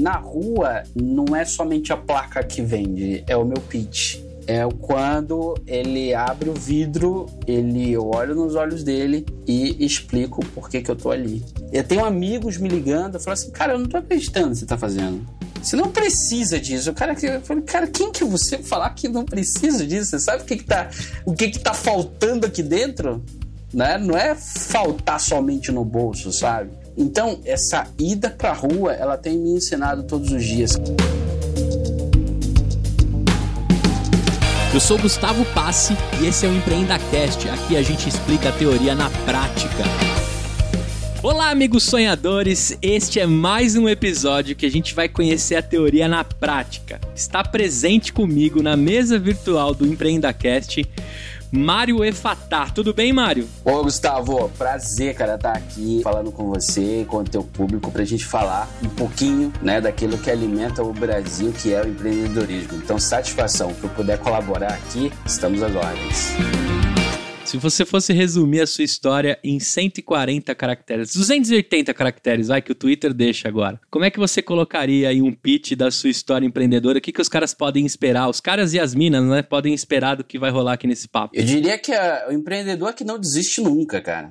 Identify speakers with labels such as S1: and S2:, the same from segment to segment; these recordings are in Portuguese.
S1: na rua não é somente a placa que vende, é o meu pitch. É quando ele abre o vidro, ele olha nos olhos dele e explica o porquê que eu tô ali. Eu tenho amigos me ligando, eu falo assim, cara, eu não tô acreditando que você tá fazendo. Você não precisa disso. O cara que eu falei, cara, quem que você falar que não precisa disso? Você sabe o que que tá, o que que tá faltando aqui dentro? Né? Não é faltar somente no bolso, sabe? Então, essa ida pra rua, ela tem me ensinado todos os dias.
S2: Eu sou Gustavo Passe e esse é o EmpreendaCast. Aqui a gente explica a teoria na prática. Olá, amigos sonhadores! Este é mais um episódio que a gente vai conhecer a teoria na prática. Está presente comigo na mesa virtual do EmpreendaCast Mário Efatá. Tudo bem, Mário?
S1: Ô, Gustavo, prazer, cara, estar tá aqui falando com você, com o teu público, pra gente falar um pouquinho, né, daquilo que alimenta o Brasil, que é o empreendedorismo. Então, satisfação. Se eu puder colaborar aqui, estamos às ordens.
S2: Se você fosse resumir a sua história em 140 caracteres, 280 caracteres, vai que o Twitter deixa agora. Como é que você colocaria aí um pitch da sua história empreendedora? O que, que os caras podem esperar? Os caras e as minas, né, podem esperar do que vai rolar aqui nesse papo?
S1: Eu diria que é o empreendedor que não desiste nunca, cara.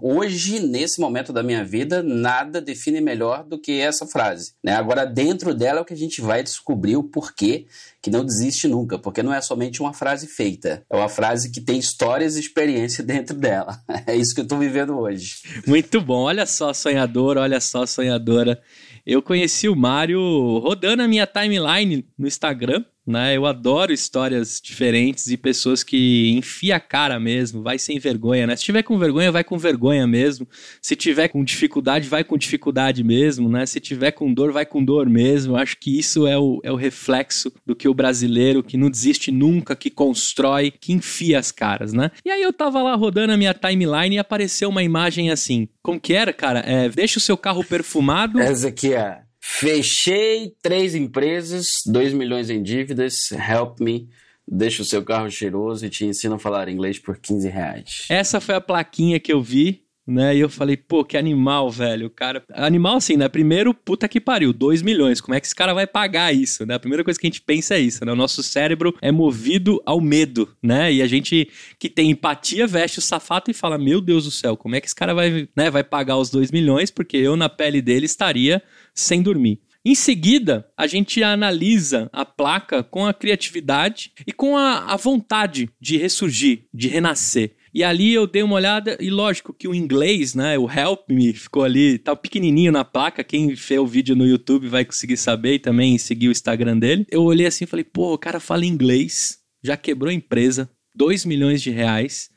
S1: Hoje, nesse momento da minha vida, nada define melhor do que essa frase. Né? Agora, dentro dela é o que a gente vai descobrir o porquê que não desiste nunca, porque não é somente uma frase feita, é uma frase que tem histórias e experiência dentro dela. É isso que eu estou vivendo hoje.
S2: Muito bom, olha só, sonhador, olha só, sonhadora. Eu conheci o Mário rodando a minha timeline no Instagram né? Eu adoro histórias diferentes e pessoas que enfia a cara mesmo, vai sem vergonha, né? Se tiver com vergonha, vai com vergonha mesmo. Se tiver com dificuldade, vai com dificuldade mesmo, né? Se tiver com dor, vai com dor mesmo. Acho que isso é o, é o reflexo do que o brasileiro que não desiste nunca, que constrói, que enfia as caras, né? E aí eu tava lá rodando a minha timeline e apareceu uma imagem assim. Como que era, cara? É, deixa o seu carro perfumado.
S1: Essa aqui é Fechei três empresas, 2 milhões em dívidas, help me. Deixa o seu carro cheiroso e te ensina a falar inglês por 15 reais.
S2: Essa foi a plaquinha que eu vi né? E eu falei, pô, que animal, velho. O cara. Animal, assim, né? Primeiro, puta que pariu, 2 milhões. Como é que esse cara vai pagar isso, né? A primeira coisa que a gente pensa é isso, né? O nosso cérebro é movido ao medo, né? E a gente que tem empatia veste o safato e fala: Meu Deus do céu, como é que esse cara vai, né, vai pagar os 2 milhões? Porque eu, na pele dele, estaria sem dormir. Em seguida, a gente analisa a placa com a criatividade e com a, a vontade de ressurgir, de renascer. E ali eu dei uma olhada e lógico que o inglês, né, o help me ficou ali, tá pequenininho na placa, quem fez o vídeo no YouTube vai conseguir saber e também seguir o Instagram dele. Eu olhei assim e falei, pô, o cara fala inglês, já quebrou a empresa, 2 milhões de reais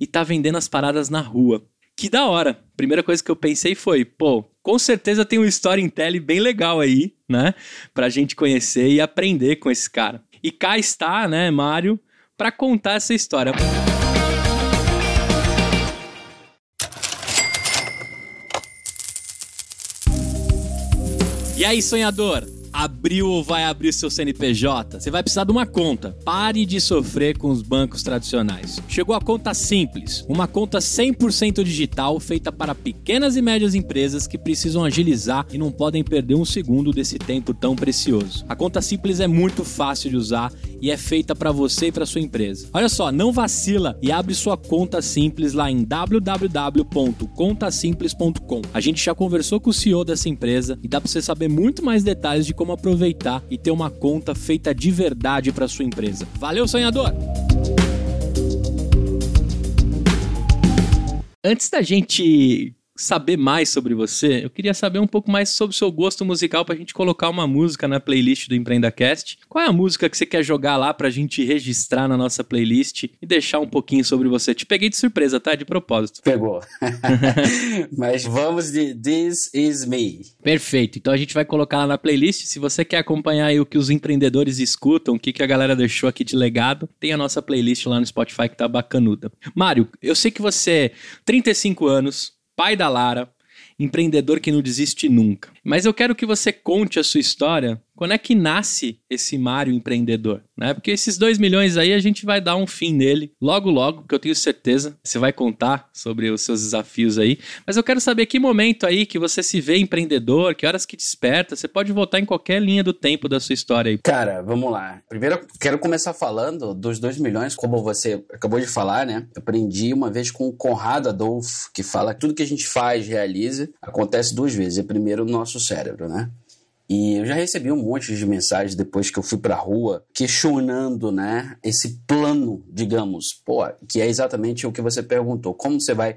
S2: e tá vendendo as paradas na rua. Que da hora. Primeira coisa que eu pensei foi, pô, com certeza tem um storytelling bem legal aí, né? Pra gente conhecer e aprender com esse cara. E cá está, né, Mário, para contar essa história. E aí, sonhador? Abriu ou vai abrir seu CNPJ? Você vai precisar de uma conta. Pare de sofrer com os bancos tradicionais. Chegou a conta simples, uma conta 100% digital feita para pequenas e médias empresas que precisam agilizar e não podem perder um segundo desse tempo tão precioso. A conta simples é muito fácil de usar e é feita para você e para sua empresa. Olha só, não vacila e abre sua conta simples lá em www.contasimples.com. A gente já conversou com o CEO dessa empresa e dá para você saber muito mais detalhes de como como aproveitar e ter uma conta feita de verdade para sua empresa. Valeu, sonhador! Antes da gente saber mais sobre você, eu queria saber um pouco mais sobre o seu gosto musical pra gente colocar uma música na playlist do EmpreendaCast. Qual é a música que você quer jogar lá pra gente registrar na nossa playlist e deixar um pouquinho sobre você? Te peguei de surpresa, tá? De propósito.
S1: Pegou. Mas vamos de This Is Me.
S2: Perfeito. Então a gente vai colocar lá na playlist. Se você quer acompanhar aí o que os empreendedores escutam, o que, que a galera deixou aqui de legado, tem a nossa playlist lá no Spotify que tá bacanuda. Mário, eu sei que você é 35 anos, pai da Lara, empreendedor que não desiste nunca. Mas eu quero que você conte a sua história quando é que nasce esse Mário empreendedor? Né? Porque esses dois milhões aí a gente vai dar um fim nele logo, logo, que eu tenho certeza. Você vai contar sobre os seus desafios aí. Mas eu quero saber que momento aí que você se vê empreendedor, que horas que desperta. Você pode voltar em qualquer linha do tempo da sua história aí.
S1: Cara, vamos lá. Primeiro, quero começar falando dos dois milhões, como você acabou de falar, né? Eu aprendi uma vez com o Conrado Adolfo, que fala que tudo que a gente faz, realiza, acontece duas vezes. É primeiro no nosso cérebro, né? E eu já recebi um monte de mensagens depois que eu fui pra rua questionando, né, esse plano, digamos, pô, que é exatamente o que você perguntou. Como você vai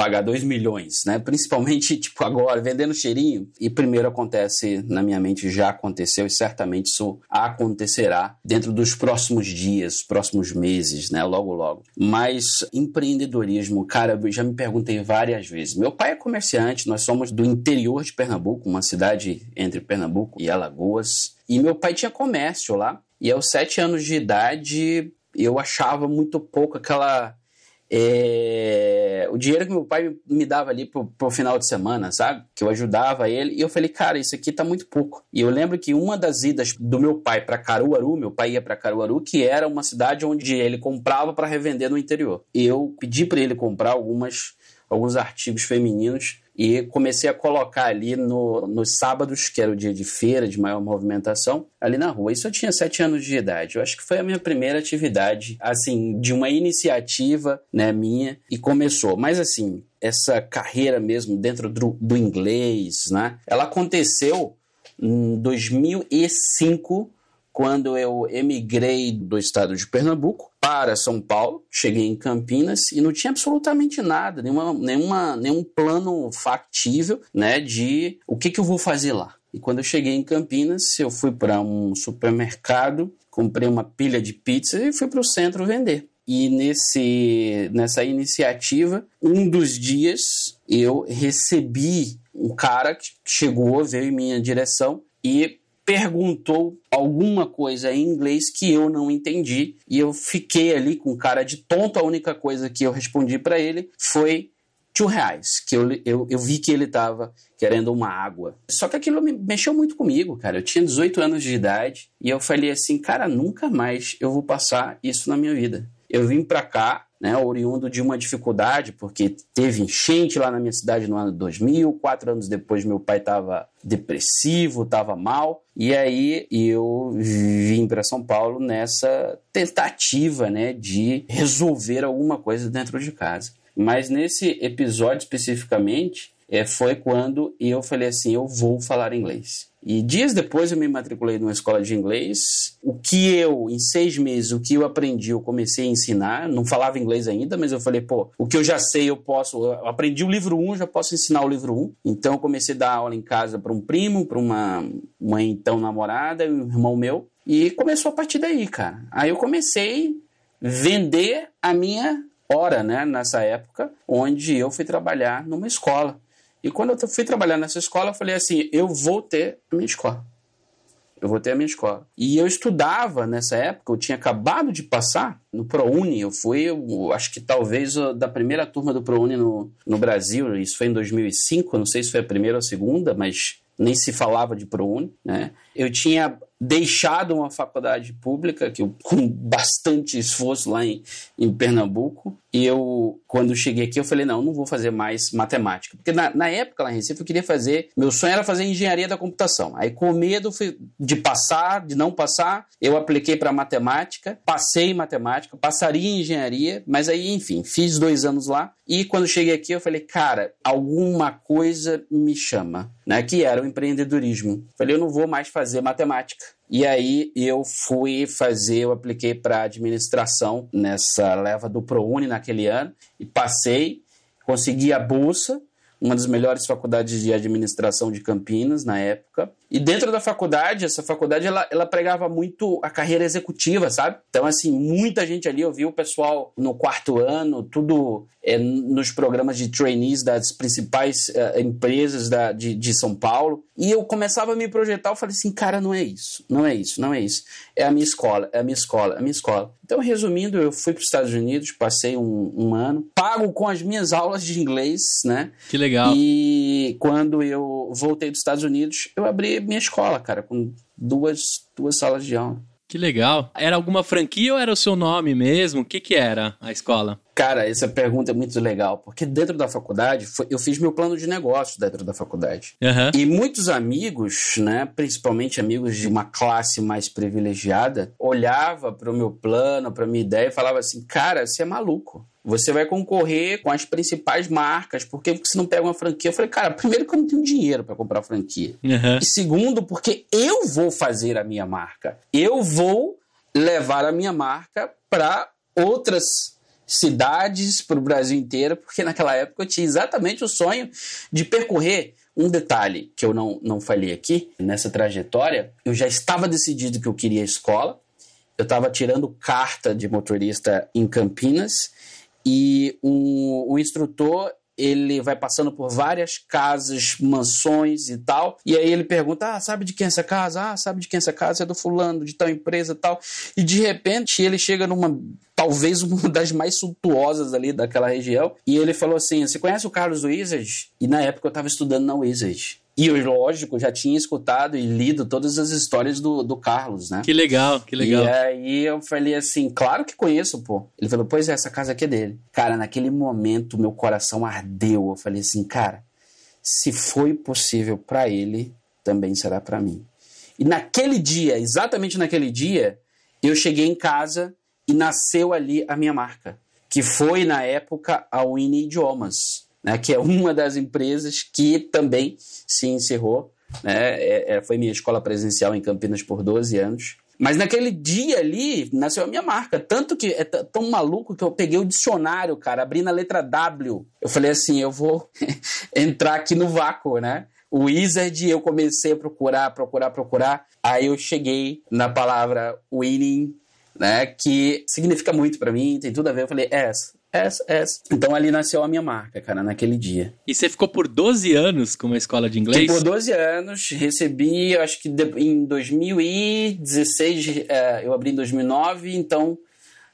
S1: pagar 2 milhões, né? Principalmente, tipo, agora, vendendo cheirinho. E primeiro acontece, na minha mente, já aconteceu e certamente isso acontecerá dentro dos próximos dias, próximos meses, né? Logo, logo. Mas empreendedorismo, cara, eu já me perguntei várias vezes. Meu pai é comerciante, nós somos do interior de Pernambuco, uma cidade entre Pernambuco e Alagoas. E meu pai tinha comércio lá. E aos sete anos de idade, eu achava muito pouco aquela é, o dinheiro que meu pai me dava ali pro, pro final de semana, sabe? Que eu ajudava ele. E eu falei, cara, isso aqui tá muito pouco. E eu lembro que uma das idas do meu pai para Caruaru, meu pai ia para Caruaru, que era uma cidade onde ele comprava para revender no interior. Eu pedi para ele comprar algumas alguns artigos femininos e comecei a colocar ali no, nos sábados, que era o dia de feira, de maior movimentação, ali na rua. Isso eu tinha sete anos de idade. Eu acho que foi a minha primeira atividade, assim, de uma iniciativa, né, minha, e começou. Mas, assim, essa carreira mesmo dentro do, do inglês, né, ela aconteceu em 2005, quando eu emigrei do estado de Pernambuco para São Paulo, cheguei em Campinas e não tinha absolutamente nada, nenhuma, nenhuma, nenhum plano factível né, de o que, que eu vou fazer lá. E quando eu cheguei em Campinas, eu fui para um supermercado, comprei uma pilha de pizza e fui para o centro vender. E nesse, nessa iniciativa, um dos dias eu recebi um cara que chegou, veio em minha direção e perguntou alguma coisa em inglês que eu não entendi e eu fiquei ali com cara de tonto. A única coisa que eu respondi para ele foi two reais, que eu, eu, eu vi que ele estava querendo uma água. Só que aquilo me mexeu muito comigo, cara. Eu tinha 18 anos de idade e eu falei assim, cara, nunca mais eu vou passar isso na minha vida. Eu vim para cá né, oriundo de uma dificuldade, porque teve enchente lá na minha cidade no ano 2000, quatro anos depois meu pai estava depressivo, estava mal, e aí eu vim para São Paulo nessa tentativa né, de resolver alguma coisa dentro de casa. Mas nesse episódio especificamente, é, foi quando eu falei assim: eu vou falar inglês. E dias depois eu me matriculei numa escola de inglês. O que eu, em seis meses, o que eu aprendi, eu comecei a ensinar. Não falava inglês ainda, mas eu falei, pô, o que eu já sei, eu posso. Eu aprendi o livro 1, um, já posso ensinar o livro 1. Um. Então eu comecei a dar aula em casa para um primo, para uma, uma então namorada e um irmão meu. E começou a partir daí, cara. Aí eu comecei a vender a minha hora, né, nessa época, onde eu fui trabalhar numa escola. E quando eu fui trabalhar nessa escola, eu falei assim: eu vou ter a minha escola. Eu vou ter a minha escola. E eu estudava nessa época, eu tinha acabado de passar no ProUni. Eu fui, eu, acho que talvez da primeira turma do ProUni no, no Brasil. Isso foi em 2005, eu não sei se foi a primeira ou a segunda, mas nem se falava de ProUni. Né? Eu tinha deixado uma faculdade pública, que eu, com bastante esforço lá em, em Pernambuco, e eu, quando cheguei aqui, eu falei, não, não vou fazer mais matemática. Porque na, na época, lá em Recife, eu queria fazer, meu sonho era fazer engenharia da computação. Aí, com medo de passar, de não passar, eu apliquei para matemática, passei em matemática, passaria em engenharia, mas aí, enfim, fiz dois anos lá, e quando cheguei aqui, eu falei, cara, alguma coisa me chama, né? Que era o empreendedorismo. Falei, eu não vou mais fazer matemática. E aí eu fui fazer, eu apliquei para administração nessa leva do ProUni naquele ano e passei, consegui a bolsa uma das melhores faculdades de administração de Campinas na época. E dentro da faculdade, essa faculdade ela, ela pregava muito a carreira executiva, sabe? Então, assim, muita gente ali, eu vi o pessoal no quarto ano, tudo é, nos programas de trainees das principais é, empresas da, de, de São Paulo. E eu começava a me projetar, eu falei assim, cara, não é isso, não é isso, não é isso. É a minha escola, é a minha escola, é a minha escola. Então, resumindo, eu fui para os Estados Unidos, passei um, um, ano, pago com as minhas aulas de inglês, né?
S2: Que legal.
S1: E quando eu voltei dos Estados Unidos, eu abri minha escola, cara, com duas, duas salas de aula.
S2: Que legal. Era alguma franquia ou era o seu nome mesmo? O que, que era a escola?
S1: Cara, essa pergunta é muito legal, porque dentro da faculdade, eu fiz meu plano de negócio dentro da faculdade.
S2: Uhum.
S1: E muitos amigos, né, principalmente amigos de uma classe mais privilegiada, olhava para o meu plano, para minha ideia e falava assim: "Cara, você é maluco. Você vai concorrer com as principais marcas, por que você não pega uma franquia?" Eu falei: "Cara, primeiro que eu não tenho dinheiro para comprar franquia.
S2: Uhum.
S1: E segundo, porque eu vou fazer a minha marca. Eu vou levar a minha marca para outras cidades, para o Brasil inteiro, porque naquela época eu tinha exatamente o sonho de percorrer. Um detalhe que eu não, não falei aqui, nessa trajetória, eu já estava decidido que eu queria escola, eu estava tirando carta de motorista em Campinas e um, instrutor ele vai passando por várias casas, mansões e tal. E aí ele pergunta: Ah, sabe de quem é essa casa? Ah, sabe de quem é essa casa? É do fulano, de tal empresa e tal. E de repente ele chega numa. Talvez uma das mais suntuosas ali daquela região. E ele falou assim: Você conhece o Carlos Wizard? E na época eu estava estudando na Wizard. E eu, lógico, já tinha escutado e lido todas as histórias do, do Carlos, né?
S2: Que legal, que legal.
S1: E aí eu falei assim, claro que conheço, pô. Ele falou, pois é, essa casa aqui é dele. Cara, naquele momento meu coração ardeu. Eu falei assim, cara, se foi possível para ele, também será para mim. E naquele dia, exatamente naquele dia, eu cheguei em casa e nasceu ali a minha marca, que foi na época a Winnie Idiomas né, que é uma das empresas que também se encerrou. Né, é, é, foi minha escola presencial em Campinas por 12 anos. Mas naquele dia ali nasceu a minha marca. Tanto que é tão maluco que eu peguei o dicionário, cara, abri na letra W. Eu falei assim: eu vou entrar aqui no vácuo, né? O Wizard, eu comecei a procurar, procurar, procurar. Aí eu cheguei na palavra winning, né? Que significa muito para mim, tem tudo a ver. Eu falei: é essa. Então ali nasceu a minha marca, cara, naquele dia.
S2: E você ficou por 12 anos com uma escola de inglês?
S1: Fiquei por 12 anos, recebi, acho que em 2016, é, eu abri em 2009, então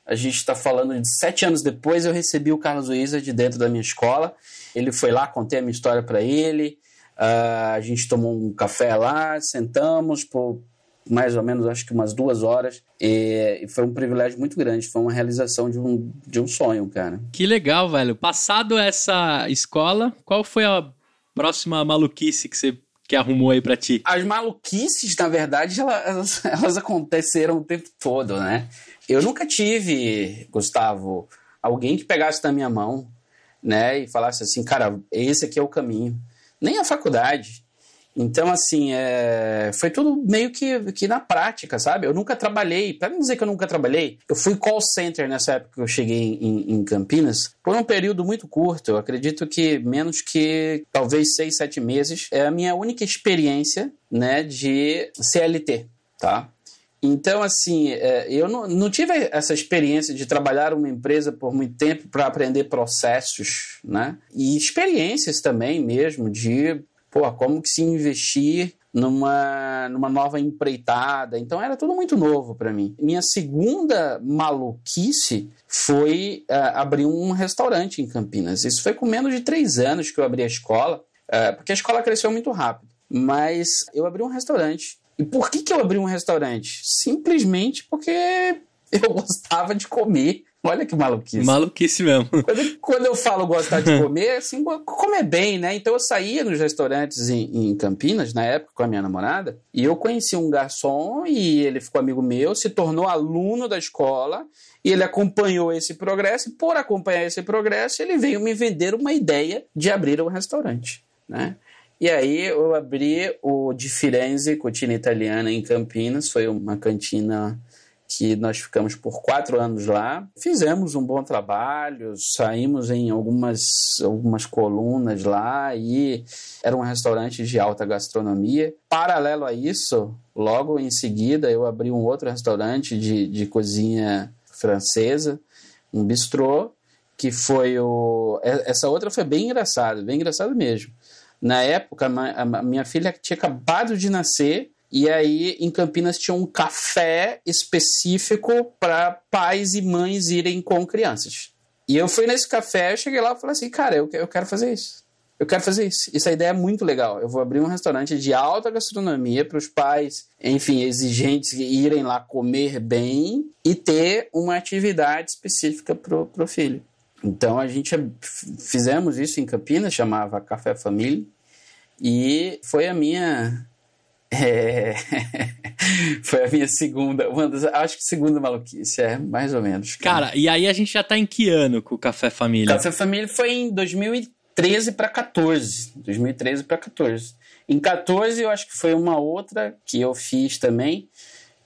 S1: a gente está falando de sete anos depois, eu recebi o Carlos Wizard dentro da minha escola. Ele foi lá, contei a minha história para ele, uh, a gente tomou um café lá, sentamos por mais ou menos, acho que umas duas horas. E, foi um privilégio muito grande, foi uma realização de um, de um sonho, cara.
S2: Que legal, velho. Passado essa escola, qual foi a próxima maluquice que você que arrumou aí para ti?
S1: As maluquices, na verdade, elas, elas aconteceram o tempo todo, né? Eu nunca tive, Gustavo, alguém que pegasse na minha mão, né, e falasse assim, cara, esse aqui é o caminho. Nem a faculdade. Então, assim, é... foi tudo meio que, que na prática, sabe? Eu nunca trabalhei, para não dizer que eu nunca trabalhei, eu fui call center nessa época que eu cheguei em, em Campinas, por um período muito curto, eu acredito que menos que talvez seis, sete meses, é a minha única experiência, né, de CLT, tá? Então, assim, é, eu não, tive essa experiência de trabalhar uma empresa por muito tempo para aprender processos, né? E experiências também mesmo de pô, como que se investir numa, numa nova empreitada. Então era tudo muito novo para mim. Minha segunda maluquice foi uh, abrir um restaurante em Campinas. Isso foi com menos de três anos que eu abri a escola, uh, porque a escola cresceu muito rápido. Mas eu abri um restaurante. E por que, que eu abri um restaurante? Simplesmente porque eu gostava de comer Olha que maluquice.
S2: Maluquice mesmo.
S1: Quando, quando eu falo gostar de comer, assim, comer bem, né? Então eu saía nos restaurantes em, em, Campinas, na época, com a minha namorada, e eu conheci um garçom e ele ficou amigo meu, se tornou aluno da escola, e ele acompanhou esse progresso, e por acompanhar esse progresso, ele veio me vender uma ideia de abrir um restaurante, né? E aí eu abri o Di Firenze, Cucina Italiana, em Campinas, foi uma cantina que nós ficamos por quatro anos lá. Fizemos um bom trabalho, saímos em algumas, algumas colunas lá e era um restaurante de alta gastronomia. Paralelo a isso, logo em seguida, eu abri um outro restaurante de, de cozinha francesa, um bistrô, que foi o. Essa outra foi bem engraçada, bem engraçado mesmo. Na época, a minha filha tinha acabado de nascer e aí, em Campinas, tinha um café específico para pais e mães irem com crianças. E eu fui nesse café, cheguei lá e falei assim, cara, eu, eu quero fazer isso. eu quero fazer isso. Essa ideia é muito legal. Eu vou abrir um restaurante de alta gastronomia para os pais, enfim, exigentes irem lá comer bem e ter uma atividade específica para o filho. Então a gente fizemos isso em Campinas, chamava Café Família, e foi a minha é... Foi a minha segunda, uma das, acho que segunda maluquice, é, mais ou menos.
S2: Cara. cara, e aí a gente já tá em que ano com o Café Família?
S1: Café Família foi em 2013 para 14. 2013 para 14. Em 14 eu acho que foi uma outra que eu fiz também,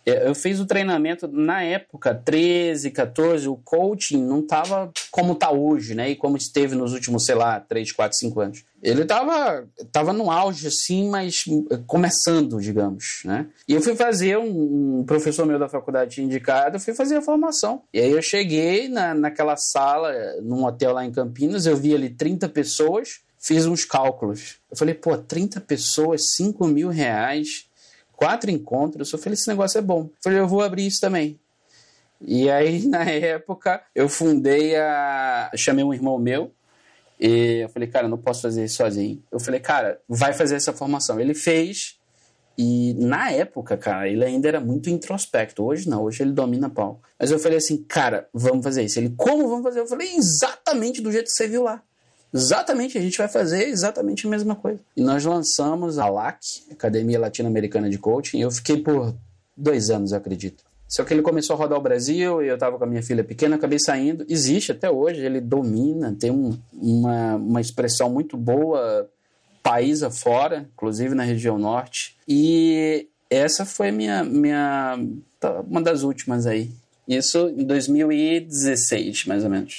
S1: eu fiz o treinamento na época, 13, 14, o coaching não estava como está hoje, né? E como esteve nos últimos, sei lá, 3, 4, 5 anos. Ele estava tava no auge, assim, mas começando, digamos, né? E eu fui fazer, um, um professor meu da faculdade indicado, eu fui fazer a formação. E aí eu cheguei na, naquela sala, num hotel lá em Campinas, eu vi ali 30 pessoas, fiz uns cálculos. Eu falei, pô, 30 pessoas, 5 mil reais quatro encontros. Eu falei, esse negócio é bom. Eu falei, eu vou abrir isso também. E aí, na época, eu fundei a. Chamei um irmão meu. E eu falei, cara, não posso fazer isso sozinho. Eu falei, cara, vai fazer essa formação. Ele fez. E na época, cara, ele ainda era muito introspecto. Hoje não, hoje ele domina pau. Mas eu falei assim, cara, vamos fazer isso. Ele, como vamos fazer? Eu falei, exatamente do jeito que você viu lá. Exatamente, a gente vai fazer exatamente a mesma coisa. E nós lançamos a LAC, Academia Latino-Americana de Coaching, eu fiquei por dois anos, acredito. Só que ele começou a rodar o Brasil e eu estava com a minha filha pequena, acabei saindo. Existe até hoje, ele domina, tem um, uma, uma expressão muito boa país afora, inclusive na região norte. E essa foi minha, minha tá, uma das últimas aí. Isso em 2016, mais ou menos.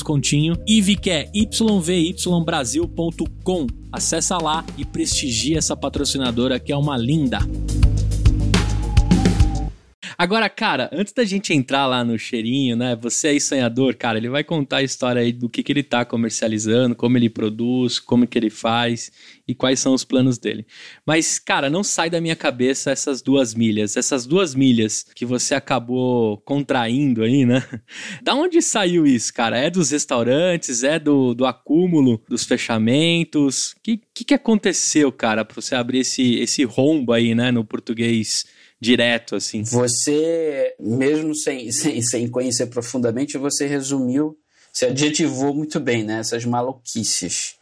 S2: descontinho. IVE que é yvybrasil.com. Acessa lá e prestigia essa patrocinadora que é uma linda. Agora, cara, antes da gente entrar lá no cheirinho, né? Você aí sonhador, cara, ele vai contar a história aí do que, que ele tá comercializando, como ele produz, como que ele faz e quais são os planos dele. Mas, cara, não sai da minha cabeça essas duas milhas. Essas duas milhas que você acabou contraindo aí, né? Da onde saiu isso, cara? É dos restaurantes? É do, do acúmulo dos fechamentos? O que, que, que aconteceu, cara, pra você abrir esse, esse rombo aí, né, no português direto, assim.
S1: Você, mesmo sem, sem, sem conhecer profundamente, você resumiu, você adjetivou muito bem, né? Essas maluquices.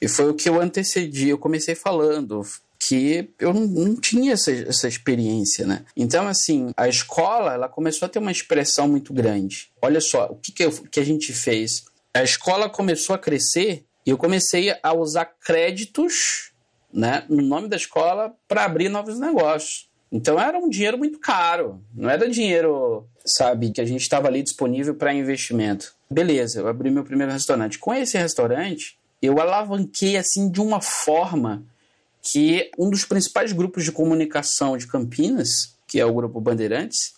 S1: E foi o que eu antecedi, eu comecei falando, que eu não, não tinha essa, essa, experiência, né? Então, assim, a escola, ela começou a ter uma expressão muito grande. Olha só, o que, que, eu, que a gente fez? A escola começou a crescer e eu comecei a usar créditos, né, no nome da escola para abrir novos negócios. Então era um dinheiro muito caro, não era dinheiro, sabe, que a gente estava ali disponível para investimento. Beleza, eu abri meu primeiro restaurante. Com esse restaurante, eu alavanquei assim de uma forma que um dos principais grupos de comunicação de Campinas, que é o grupo Bandeirantes,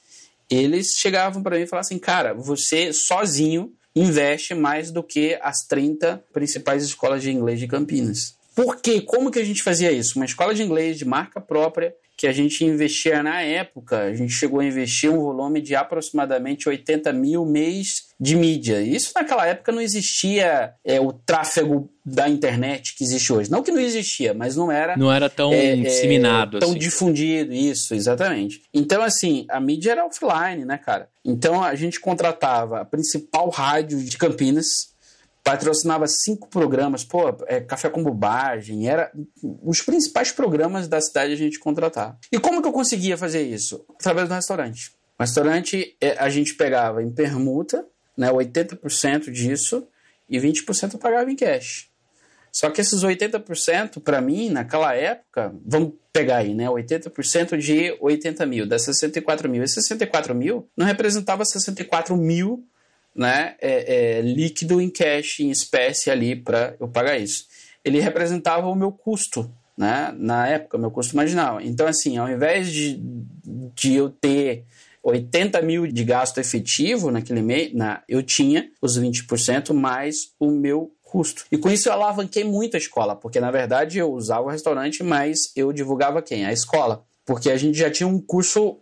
S1: eles chegavam para mim e falavam assim: "Cara, você sozinho investe mais do que as 30 principais escolas de inglês de Campinas". Por quê? Como que a gente fazia isso? Uma escola de inglês de marca própria que a gente investia na época, a gente chegou a investir um volume de aproximadamente 80 mil mês de mídia. Isso naquela época não existia é, o tráfego da internet que existe hoje. Não que não existia, mas não era.
S2: Não era tão é, é disseminado.
S1: É, tão assim. difundido, isso, exatamente. Então, assim, a mídia era offline, né, cara? Então a gente contratava a principal rádio de Campinas patrocinava cinco programas, pô, é, Café com Bobagem, era os principais programas da cidade a gente contratava. E como que eu conseguia fazer isso? Através do restaurante. O restaurante é, a gente pegava em permuta, né, 80% disso, e 20% eu pagava em cash. Só que esses 80%, para mim, naquela época, vamos pegar aí, né? 80% de 80 mil, dá 64 mil. E 64 mil não representava 64 mil né, é, é, líquido em cash, em espécie ali para eu pagar isso. Ele representava o meu custo, né? Na época, meu custo marginal. Então, assim, ao invés de, de eu ter 80 mil de gasto efetivo naquele mês, na, eu tinha os 20% mais o meu custo. E com isso eu alavanquei muito a escola, porque na verdade eu usava o restaurante, mas eu divulgava quem? A escola. Porque a gente já tinha um curso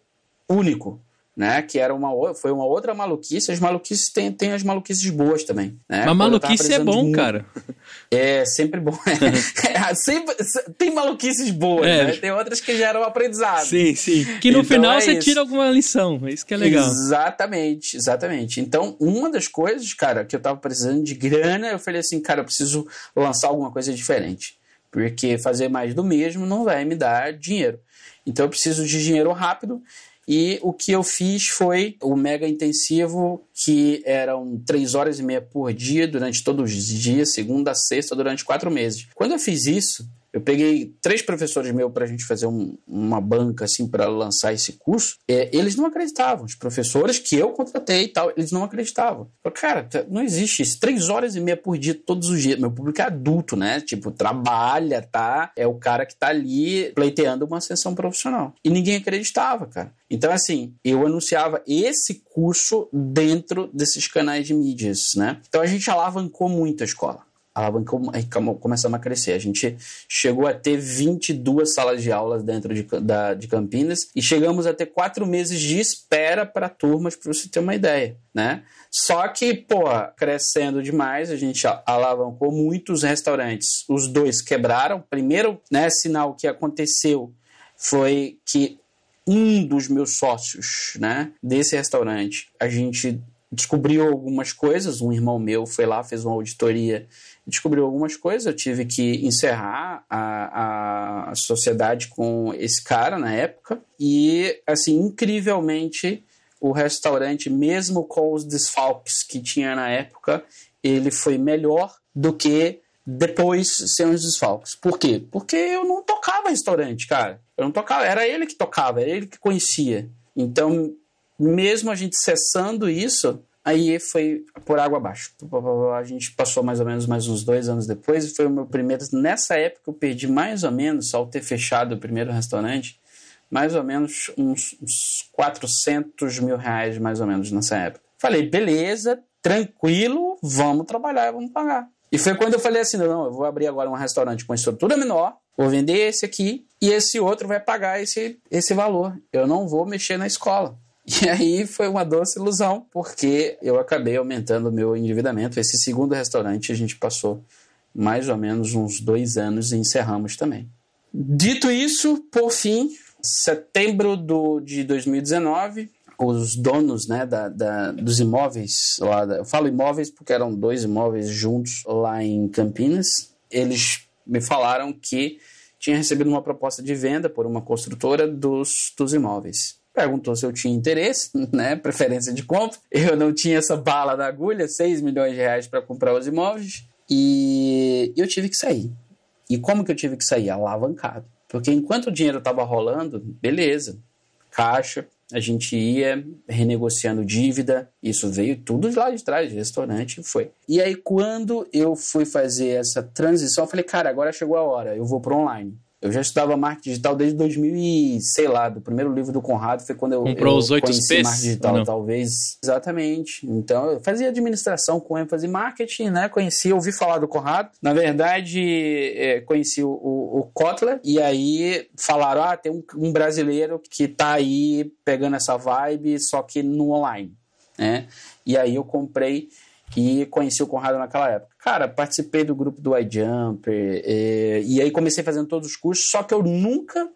S1: único né? Que era uma, foi uma outra maluquice. As maluquices têm, tem as maluquices boas também. Né?
S2: Mas maluquice é bom, cara.
S1: É, sempre bom. é, sempre, tem maluquices boas, é. né? Tem outras que geram aprendizado.
S2: Sim, sim. Que no então final é você isso. tira alguma lição. É isso que é legal.
S1: Exatamente, exatamente. Então, uma das coisas, cara, que eu tava precisando de grana, eu falei assim, cara, eu preciso lançar alguma coisa diferente. Porque fazer mais do mesmo não vai me dar dinheiro. Então eu preciso de dinheiro rápido e o que eu fiz foi o mega intensivo, que eram três horas e meia por dia, durante todos os dias, segunda a sexta, durante quatro meses. Quando eu fiz isso, eu peguei três professores meus para a gente fazer um, uma banca assim para lançar esse curso. É, eles não acreditavam. Os professores que eu contratei e tal, eles não acreditavam. Eu, cara, não existe isso. Três horas e meia por dia, todos os dias. Meu público é adulto, né? Tipo, trabalha, tá? É o cara que tá ali pleiteando uma sessão profissional. E ninguém acreditava, cara. Então, assim, eu anunciava esse curso dentro desses canais de mídias, né? Então a gente alavancou muito a escola alavancou, começamos a crescer. A gente chegou a ter 22 salas de aulas dentro de, da, de Campinas e chegamos a ter quatro meses de espera para turmas, para você ter uma ideia, né? Só que, pô, crescendo demais, a gente alavancou muitos restaurantes. Os dois quebraram. Primeiro, né, sinal que aconteceu foi que um dos meus sócios, né, desse restaurante, a gente descobriu algumas coisas. Um irmão meu foi lá, fez uma auditoria descobriu algumas coisas. Eu tive que encerrar a, a sociedade com esse cara na época. E, assim, incrivelmente, o restaurante, mesmo com os desfalques que tinha na época, ele foi melhor do que depois sem os desfalques. Por quê? Porque eu não tocava restaurante, cara. Eu não tocava, era ele que tocava, era ele que conhecia. Então, mesmo a gente cessando isso, Aí foi por água abaixo. A gente passou mais ou menos mais uns dois anos depois e foi o meu primeiro. Nessa época eu perdi mais ou menos, ao ter fechado o primeiro restaurante, mais ou menos uns, uns 400 mil reais, mais ou menos, nessa época. Falei, beleza, tranquilo, vamos trabalhar, vamos pagar. E foi quando eu falei assim: não, eu vou abrir agora um restaurante com estrutura menor, vou vender esse aqui e esse outro vai pagar esse, esse valor. Eu não vou mexer na escola. E aí foi uma doce ilusão, porque eu acabei aumentando o meu endividamento. Esse segundo restaurante a gente passou mais ou menos uns dois anos e encerramos também. Dito isso, por fim, setembro do, de 2019, os donos né, da, da, dos imóveis, lá eu falo imóveis porque eram dois imóveis juntos lá em Campinas, eles me falaram que tinha recebido uma proposta de venda por uma construtora dos, dos imóveis perguntou se eu tinha interesse, né, preferência de compra. Eu não tinha essa bala na agulha, 6 milhões de reais para comprar os imóveis, e eu tive que sair. E como que eu tive que sair? Alavancado. Porque enquanto o dinheiro estava rolando, beleza, caixa, a gente ia renegociando dívida, isso veio tudo de lá de trás, restaurante, foi. E aí, quando eu fui fazer essa transição, eu falei, cara, agora chegou a hora, eu vou para online. Eu já estudava marketing digital desde 2000 e, sei lá, do primeiro livro do Conrado foi quando eu,
S2: Comprou
S1: eu
S2: os 8
S1: conheci
S2: P's?
S1: marketing digital, talvez. Exatamente. Então, eu fazia administração com ênfase em marketing, né? Conheci, ouvi falar do Conrado. Na verdade, é, conheci o, o, o, Kotler e aí falaram, ah, tem um, um brasileiro que tá aí pegando essa vibe, só que no online, né? E aí eu comprei e conheci o Conrado naquela época. Cara, participei do grupo do iJumper e, e aí comecei fazendo todos os cursos, só que eu nunca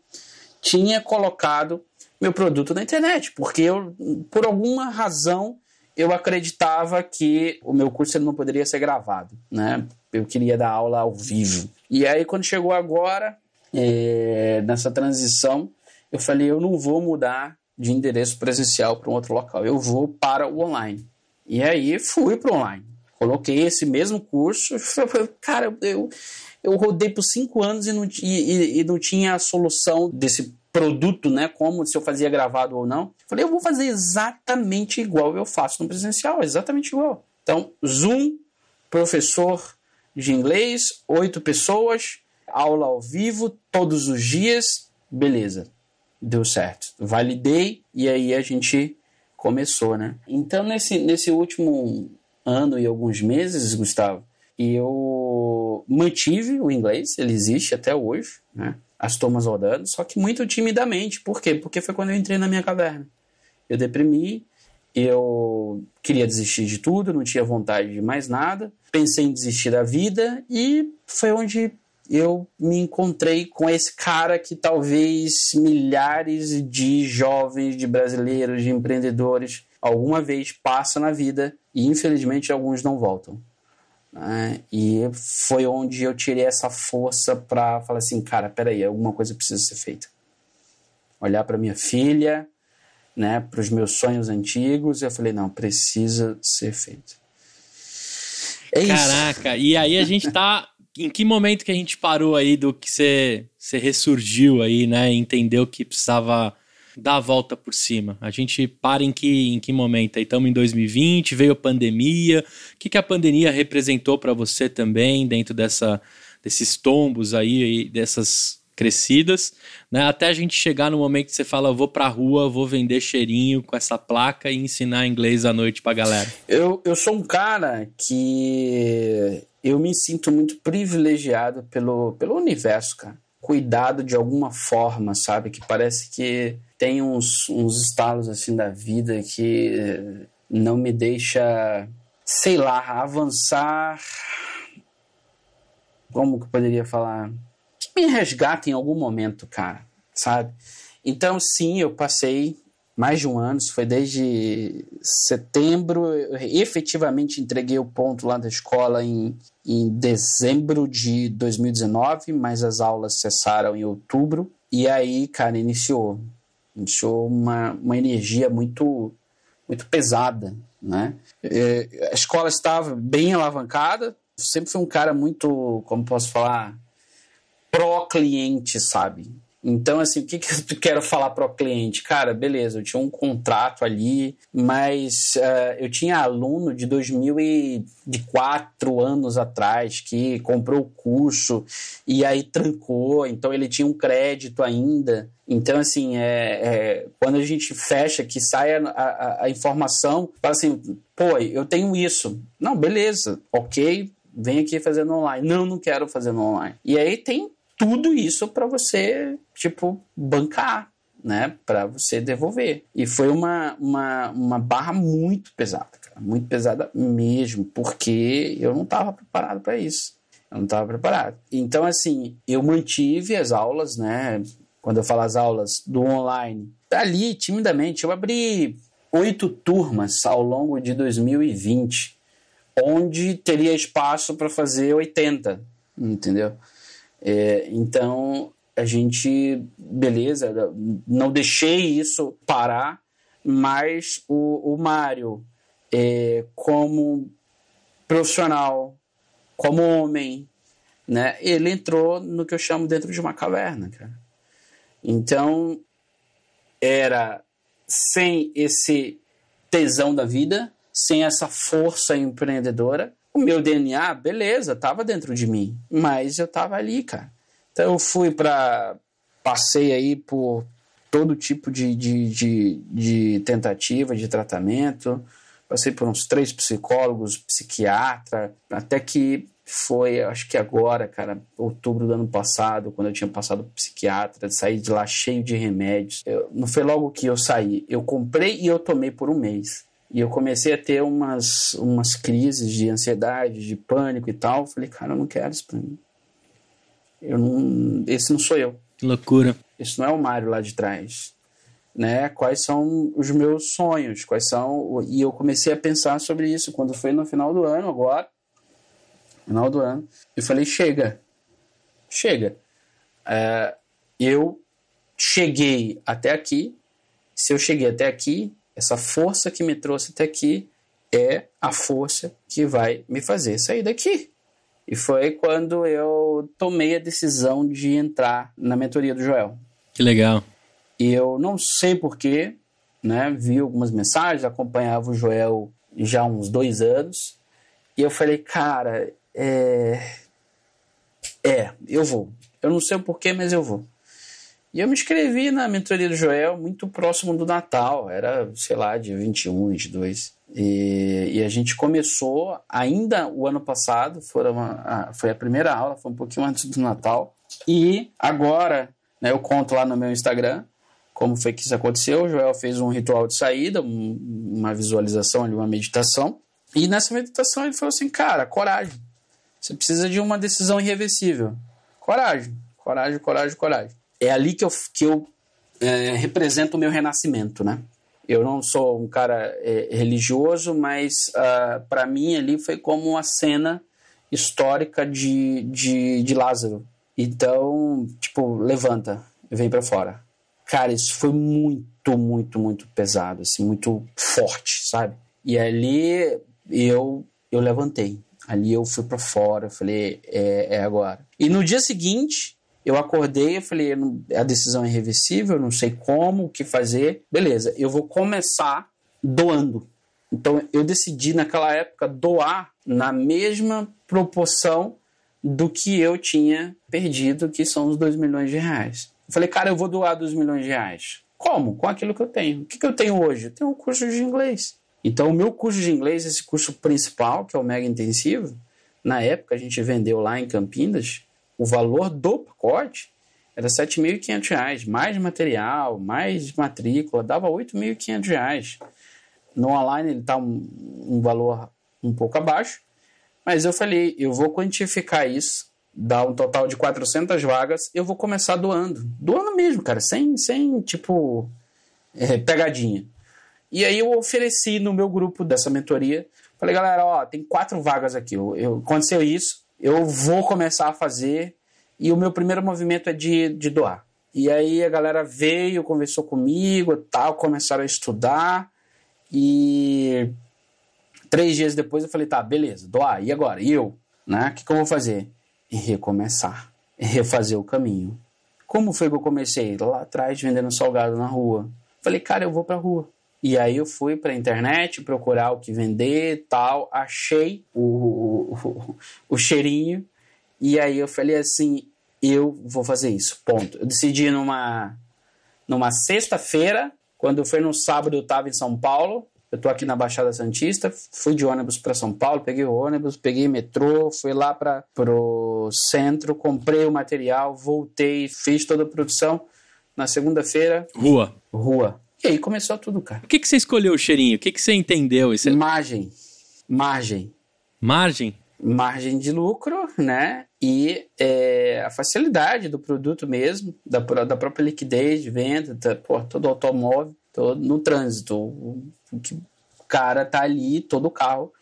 S1: tinha colocado meu produto na internet, porque eu, por alguma razão, eu acreditava que o meu curso não poderia ser gravado, né? Eu queria dar aula ao vivo. E aí, quando chegou agora, é, nessa transição, eu falei, eu não vou mudar de endereço presencial para um outro local, eu vou para o online. E aí fui para online. Coloquei esse mesmo curso. Cara, eu, eu rodei por cinco anos e não, e, e não tinha a solução desse produto, né? Como se eu fazia gravado ou não. Falei, eu vou fazer exatamente igual eu faço no presencial, exatamente igual. Então, Zoom, professor de inglês, oito pessoas, aula ao vivo, todos os dias, beleza, deu certo. Validei e aí a gente começou, né? Então, nesse, nesse último ano e alguns meses, Gustavo, eu mantive o inglês, ele existe até hoje, né? As turmas rodando, só que muito timidamente. Por quê? Porque foi quando eu entrei na minha caverna. Eu deprimi, eu queria desistir de tudo, não tinha vontade de mais nada, pensei em desistir da vida e foi onde eu me encontrei com esse cara que talvez milhares de jovens, de brasileiros, de empreendedores alguma vez passa na vida e infelizmente alguns não voltam. Né? E foi onde eu tirei essa força para falar assim, cara, peraí, alguma coisa precisa ser feita. Olhar para minha filha, né, para os meus sonhos antigos, e eu falei, não, precisa ser feito.
S2: É Caraca, e aí a gente tá em que momento que a gente parou aí do que você, ressurgiu aí, né? Entendeu que precisava dar a volta por cima? A gente para em que, em que momento? Aí estamos em 2020, veio a pandemia. O que, que a pandemia representou para você também dentro dessa, desses tombos aí, dessas crescidas, né? Até a gente chegar no momento que você fala, vou pra rua, vou vender cheirinho com essa placa e ensinar inglês à noite pra galera.
S1: Eu, eu sou um cara que eu me sinto muito privilegiado pelo, pelo universo, cara. Cuidado de alguma forma, sabe? Que parece que tem uns, uns estalos assim da vida que não me deixa, sei lá, avançar. Como que eu poderia falar? Que me resgata em algum momento, cara, sabe? Então, sim, eu passei mais de um ano, foi desde setembro, eu efetivamente entreguei o ponto lá da escola em, em dezembro de 2019, mas as aulas cessaram em outubro, e aí, cara, iniciou iniciou uma, uma energia muito, muito pesada, né? É, a escola estava bem alavancada, sempre fui um cara muito, como posso falar, pró-cliente, sabe? Então, assim, o que, que eu quero falar para o cliente? Cara, beleza, eu tinha um contrato ali, mas uh, eu tinha aluno de 2004 anos atrás que comprou o curso e aí trancou, então ele tinha um crédito ainda. Então, assim, é, é quando a gente fecha, que sai a, a, a informação, fala assim, pô, eu tenho isso. Não, beleza, ok, vem aqui fazendo online. Não, não quero fazer no online. E aí tem tudo isso para você, tipo, bancar, né? Para você devolver. E foi uma, uma, uma barra muito pesada, cara. Muito pesada mesmo, porque eu não estava preparado para isso. Eu não estava preparado. Então, assim, eu mantive as aulas, né? Quando eu falo as aulas do online, ali, timidamente, eu abri oito turmas ao longo de 2020, onde teria espaço para fazer 80, entendeu? É, então, a gente, beleza, não deixei isso parar, mas o, o Mário, é, como profissional, como homem, né, ele entrou no que eu chamo dentro de uma caverna, cara. Então, era sem esse tesão da vida, sem essa força empreendedora, o meu DNA, beleza, tava dentro de mim, mas eu tava ali, cara. Então eu fui para passei aí por todo tipo de, de, de, de, tentativa de tratamento, passei por uns três psicólogos, psiquiatra, até que foi, acho que agora, cara, outubro do ano passado, quando eu tinha passado psiquiatra, saí de lá cheio de remédios. Eu, não foi logo que eu saí, eu comprei e eu tomei por um mês. E eu comecei a ter umas, umas crises de ansiedade, de pânico e tal. Falei, cara, eu não quero isso pra mim. Eu não, esse não sou eu.
S2: Que loucura.
S1: Esse não é o Mário lá de trás. Né? Quais são os meus sonhos? Quais são. E eu comecei a pensar sobre isso quando foi no final do ano, agora. Final do ano. Eu falei, chega. Chega. É, eu cheguei até aqui. Se eu cheguei até aqui, essa força que me trouxe até aqui é a força que vai me fazer sair daqui. E foi quando eu tomei a decisão de entrar na mentoria do Joel.
S2: Que legal.
S1: E eu não sei porquê, né? Vi algumas mensagens, acompanhava o Joel já há uns dois anos. E eu falei, cara, é. É, eu vou. Eu não sei o porquê, mas eu vou. E eu me inscrevi na mentoria do Joel muito próximo do Natal, era, sei lá, de 21, 22. E, e a gente começou ainda o ano passado, a, foi a primeira aula, foi um pouquinho antes do Natal. E agora, né, eu conto lá no meu Instagram como foi que isso aconteceu. O Joel fez um ritual de saída, um, uma visualização ali, uma meditação. E nessa meditação ele falou assim: cara, coragem. Você precisa de uma decisão irreversível. Coragem, coragem, coragem, coragem é ali que eu, que eu é, represento o meu renascimento, né? Eu não sou um cara é, religioso, mas uh, ah, para mim ali foi como uma cena histórica de, de, de Lázaro. Então, tipo, levanta, vem para fora. Cara, isso foi muito, muito, muito pesado, assim, muito forte, sabe? E ali eu eu levantei. Ali eu fui para fora, falei, é, é agora. E no dia seguinte, eu acordei, eu falei, a decisão é irreversível, não sei como, o que fazer. Beleza, eu vou começar doando. Então eu decidi naquela época doar na mesma proporção do que eu tinha perdido, que são os 2 milhões de reais. Eu falei, cara, eu vou doar 2 milhões de reais. Como? Com aquilo que eu tenho. O que, que eu tenho hoje? Eu tenho um curso de inglês. Então, o meu curso de inglês, esse curso principal, que é o Mega Intensivo, na época a gente vendeu lá em Campinas, o valor do pacote era R$ 7.500, mais material, mais matrícula, dava R$ 8.500. No online ele está um, um valor um pouco abaixo, mas eu falei, eu vou quantificar isso, dá um total de 400 vagas, eu vou começar doando. Doando mesmo, cara, sem, sem tipo, é, pegadinha. E aí eu ofereci no meu grupo dessa mentoria, falei, galera, ó, tem quatro vagas aqui. Eu, eu, aconteceu isso, eu vou começar a fazer e o meu primeiro movimento é de, de doar. E aí a galera veio, conversou comigo tal, começaram a estudar e três dias depois eu falei, tá, beleza, doar, e agora? E eu? Né? Que, que eu vou fazer? recomeçar, refazer o caminho. Como foi que eu comecei? Lá atrás, vendendo salgado na rua. Falei, cara, eu vou pra rua. E aí eu fui para a internet procurar o que vender tal, achei o, o, o, cheirinho e aí eu falei assim, eu vou fazer isso, ponto. Eu decidi numa, numa sexta-feira, quando foi no sábado eu estava em São Paulo, eu tô aqui na Baixada Santista, fui de ônibus para São Paulo, peguei o ônibus, peguei metrô, fui lá para pro centro, comprei o material, voltei, fiz toda a produção. Na segunda-feira,
S2: rua.
S1: Rua. E aí começou tudo, cara.
S2: Por que, que você escolheu o cheirinho? O que, que você entendeu? Isso
S1: Margem. Margem.
S2: Margem?
S1: Margem de lucro, né? E é, a facilidade do produto mesmo, da, da própria liquidez de venda, da, pô, todo automóvel, todo no trânsito. O, o, o cara tá ali, todo carro,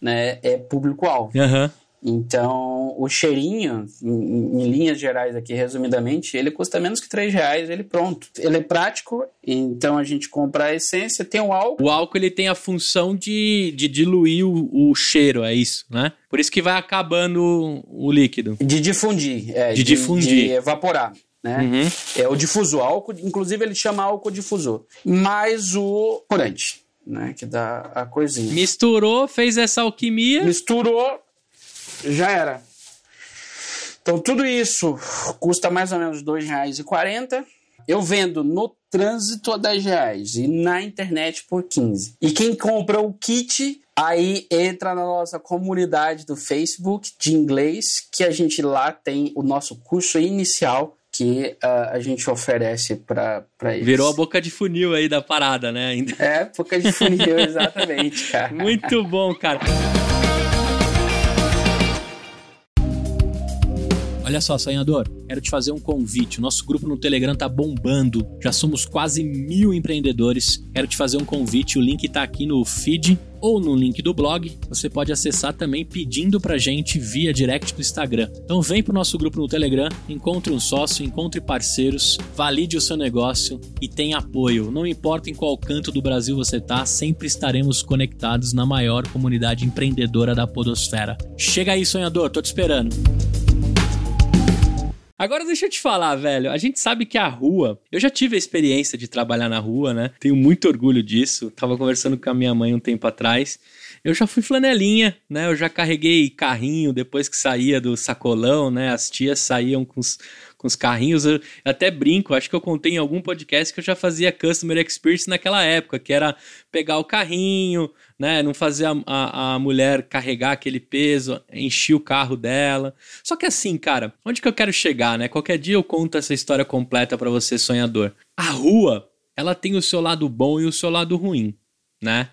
S1: né? É público-alvo.
S2: Uhum.
S1: Então, o cheirinho, em, em, linhas gerais aqui, resumidamente, ele custa menos que 3 reais, ele pronto. Ele é prático, então a gente compra a essência, tem o álcool.
S2: O álcool ele tem a função de, de diluir o, o cheiro, é isso, né? Por isso que vai acabando o, líquido.
S1: De difundir, é.
S2: De, de difundir.
S1: De evaporar. Né? Uhum. É o difusor, álcool, inclusive ele chama álcool difusor. Mais o corante, né? Que dá a coisinha.
S2: Misturou, fez essa alquimia.
S1: Misturou, já era. Então tudo isso custa mais ou menos R$ 2,40. Eu vendo no trânsito a 10 reais e na internet por 15. E quem compra o kit, aí entra na nossa comunidade do Facebook de inglês, que a gente lá tem o nosso curso inicial que uh, a gente oferece para eles.
S2: Virou a boca de funil aí da parada, né?
S1: É, boca de funil, exatamente, cara.
S2: Muito bom, cara. Olha só, sonhador, quero te fazer um convite. O nosso grupo no Telegram tá bombando. Já somos quase mil empreendedores. Quero te fazer um convite. O link tá aqui no feed ou no link do blog. Você pode acessar também pedindo pra gente via direct do Instagram. Então vem pro nosso grupo no Telegram, encontre um sócio, encontre parceiros, valide o seu negócio e tenha apoio. Não importa em qual canto do Brasil você tá, sempre estaremos conectados na maior comunidade empreendedora da podosfera. Chega aí, sonhador, tô te esperando. Agora deixa eu te falar, velho. A gente sabe que a rua. Eu já tive a experiência de trabalhar na rua, né? Tenho muito orgulho disso. Tava conversando com a minha mãe um tempo atrás. Eu já fui flanelinha, né? Eu já carreguei carrinho depois que saía do sacolão, né? As tias saíam com os com os carrinhos. Eu até brinco, acho que eu contei em algum podcast que eu já fazia Customer Experience naquela época, que era pegar o carrinho, né? Não fazer a, a, a mulher carregar aquele peso, encher o carro dela. Só que assim, cara, onde que eu quero chegar, né? Qualquer dia eu conto essa história completa para você, sonhador. A rua, ela tem o seu lado bom e o seu lado ruim, né?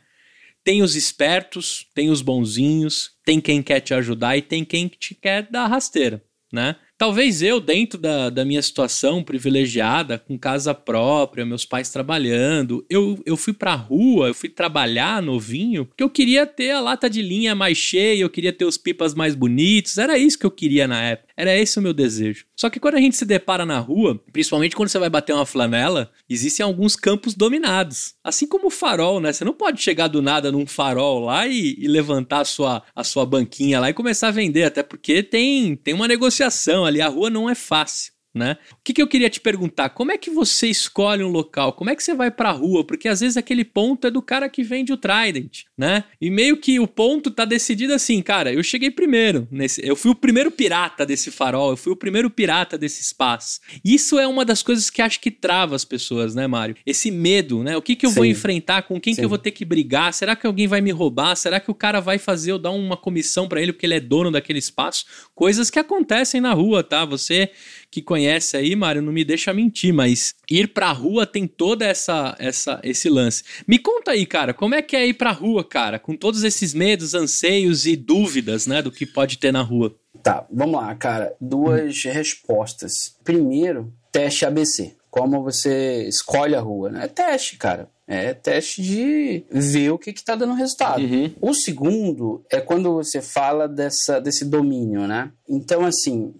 S2: Tem os espertos, tem os bonzinhos, tem quem quer te ajudar e tem quem te quer dar rasteira, né? Talvez eu, dentro da, da minha situação privilegiada, com casa própria, meus pais trabalhando, eu, eu fui pra rua, eu fui trabalhar novinho, porque eu queria ter a lata de linha mais cheia, eu queria ter os pipas mais bonitos, era isso que eu queria na época. Era esse o meu desejo. Só que quando a gente se depara na rua, principalmente quando você vai bater uma flanela, existem alguns campos dominados. Assim como o farol, né? Você não pode chegar do nada num farol lá e, e levantar a sua, a sua banquinha lá e começar a vender, até porque tem, tem uma negociação ali. A rua não é fácil né? O que, que, eu queria te perguntar? Como é que você escolhe um local? Como é que você vai pra rua? Porque às vezes aquele ponto é do cara que vende o Trident, né? E meio que o ponto tá decidido assim, cara, eu cheguei primeiro nesse, eu fui o primeiro pirata desse farol, eu fui o primeiro pirata desse espaço. Isso é uma das coisas que acho que trava as pessoas, né, Mário? Esse medo, né? O que que eu Sim. vou enfrentar? Com quem Sim. que eu vou ter que brigar? Será que alguém vai me roubar? Será que o cara vai fazer eu dar uma comissão para ele porque ele é dono daquele espaço? Coisas que acontecem na rua, tá? Você que conhece aí, Mário, não me deixa mentir, mas ir pra rua tem toda essa, essa esse lance. Me conta aí, cara, como é que é ir pra rua, cara, com todos esses medos, anseios e dúvidas, né, do que pode ter na rua?
S1: Tá, vamos lá, cara. Duas hum. respostas. Primeiro, teste ABC. Como você escolhe a rua, né? É teste, cara. É teste de ver o que está dando resultado. Uhum. O segundo é quando você fala dessa, desse domínio, né? Então, assim,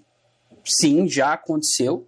S1: sim, já aconteceu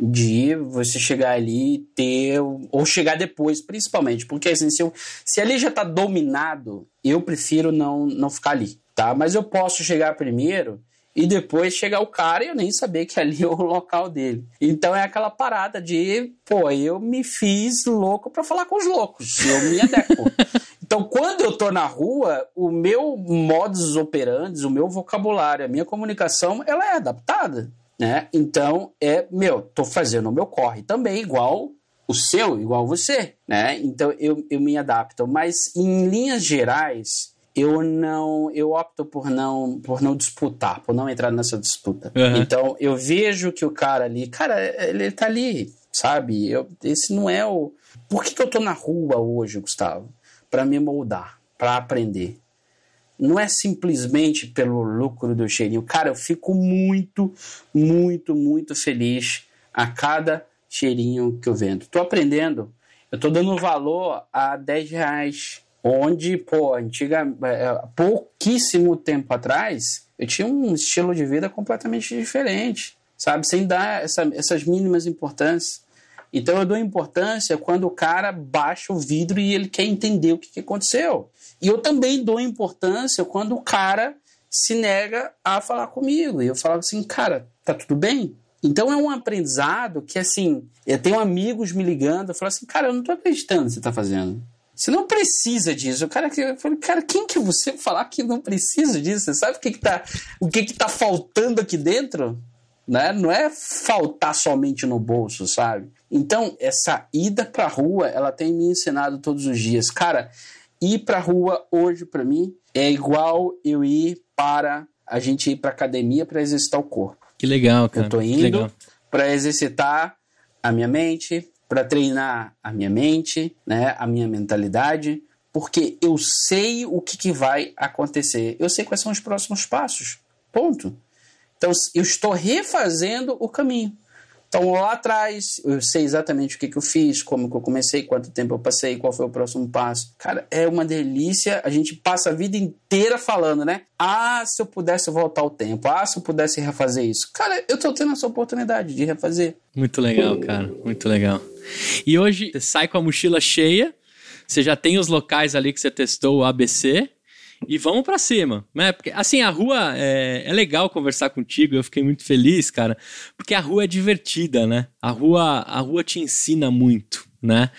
S1: de você chegar ali e ter, ou chegar depois, principalmente, porque assim, se, eu, se ali já está dominado, eu prefiro não, não ficar ali, tá? Mas eu posso chegar primeiro e depois chegar o cara e eu nem saber que ali é o local dele. Então é aquela parada de, pô, eu me fiz louco para falar com os loucos, eu me adequo. então quando eu tô na rua, o meu modus operandi, o meu vocabulário, a minha comunicação, ela é adaptada né? Então, é, meu, tô fazendo o meu corre também, igual o seu, igual você, né? Então, eu, eu me adapto. Mas, em linhas gerais, eu não, eu opto por não, por não disputar, por não entrar nessa disputa. Uhum. Então, eu vejo que o cara ali, cara, ele tá ali, sabe? Eu, esse não é o... Por que, que eu tô na rua hoje, Gustavo? Para me moldar, para aprender não é simplesmente pelo lucro do cheirinho. Cara, eu fico muito, muito, muito feliz a cada cheirinho que eu vendo. Tô aprendendo, eu tô dando valor a 10 reais. Onde, pô, antiga, é, pouquíssimo tempo atrás, eu tinha um estilo de vida completamente diferente, sabe? Sem dar essa, essas mínimas importâncias. Então eu dou importância quando o cara baixa o vidro e ele quer entender o que, que aconteceu. E eu também dou importância quando o cara se nega a falar comigo. E eu falo assim, cara, tá tudo bem? Então é um aprendizado que, assim, eu tenho amigos me ligando, falo assim, cara, eu não tô acreditando que você tá fazendo. Você não precisa disso. O cara que eu falei, cara, quem que é você falar que não precisa disso? Você sabe o que que tá, o que que tá faltando aqui dentro? Né? Não é faltar somente no bolso, sabe? Então, essa ida pra rua, ela tem me ensinado todos os dias. Cara, ir pra rua hoje para mim é igual eu ir para a gente ir para academia para exercitar o corpo.
S2: Que legal, cara.
S1: Eu tô indo para exercitar a minha mente, para treinar a minha mente, né, a minha mentalidade, porque eu sei o que, que vai acontecer. Eu sei quais são os próximos passos. Ponto. Então, eu estou refazendo o caminho. Então, lá atrás, eu sei exatamente o que, que eu fiz, como que eu comecei, quanto tempo eu passei, qual foi o próximo passo. Cara, é uma delícia. A gente passa a vida inteira falando, né? Ah, se eu pudesse voltar o tempo. Ah, se eu pudesse refazer isso. Cara, eu tô tendo essa oportunidade de refazer.
S2: Muito legal, cara. Muito legal. E hoje, você sai com a mochila cheia, você já tem os locais ali que você testou o ABC, e vamos para cima, né? Porque, assim, a rua é, é, legal conversar contigo, eu fiquei muito feliz, cara, porque a rua é divertida, né? A rua, a rua te ensina muito, né?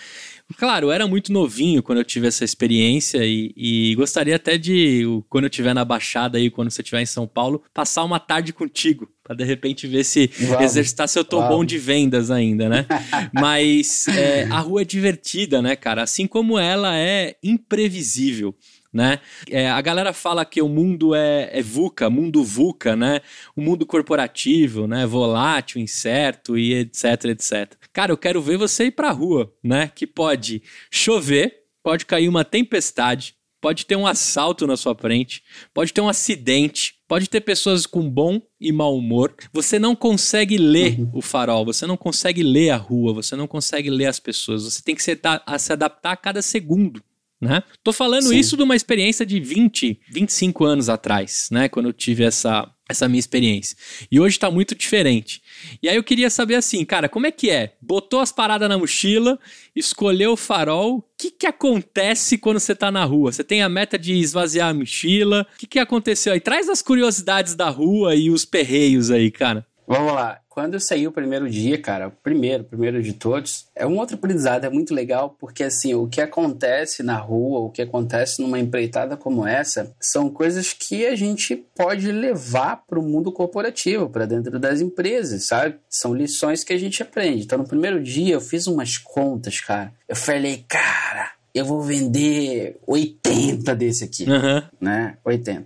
S2: Claro, eu era muito novinho quando eu tive essa experiência e, e gostaria até de, quando eu estiver na Baixada aí, quando você estiver em São Paulo, passar uma tarde contigo, para de repente ver se vamos, exercitar se eu tô vamos. bom de vendas ainda, né? Mas é, a rua é divertida, né, cara? Assim como ela é imprevisível né? É, a galera fala que o mundo é, é VUCA, mundo VUCA, né? O mundo corporativo, né? Volátil, incerto e etc, etc. Cara, eu quero ver você ir pra rua, né? Que pode chover, pode cair uma tempestade, pode ter um assalto na sua frente, pode ter um acidente, pode ter pessoas com bom e mau humor. Você não consegue ler uhum. o farol, você não consegue ler a rua, você não consegue ler as pessoas. Você tem que se, a, se adaptar a cada segundo né? Tô falando Sim. isso de uma experiência de 20, 25 anos atrás, né? Quando eu tive essa, essa minha experiência. E hoje tá muito diferente. E aí eu queria saber assim, cara, como é que é? Botou as paradas na mochila, escolheu o farol, o que que acontece quando você tá na rua? Você tem a meta de esvaziar a mochila? O que que aconteceu aí? Traz as curiosidades da rua e os perreios aí, cara.
S1: Vamos lá. Quando eu saí o primeiro dia, cara, o primeiro, primeiro de todos, é um outro aprendizado, é muito legal, porque assim, o que acontece na rua, o que acontece numa empreitada como essa, são coisas que a gente pode levar para o mundo corporativo, para dentro das empresas, sabe? São lições que a gente aprende. Então, no primeiro dia, eu fiz umas contas, cara. Eu falei, cara, eu vou vender 80 desse aqui, uhum. né? 80. O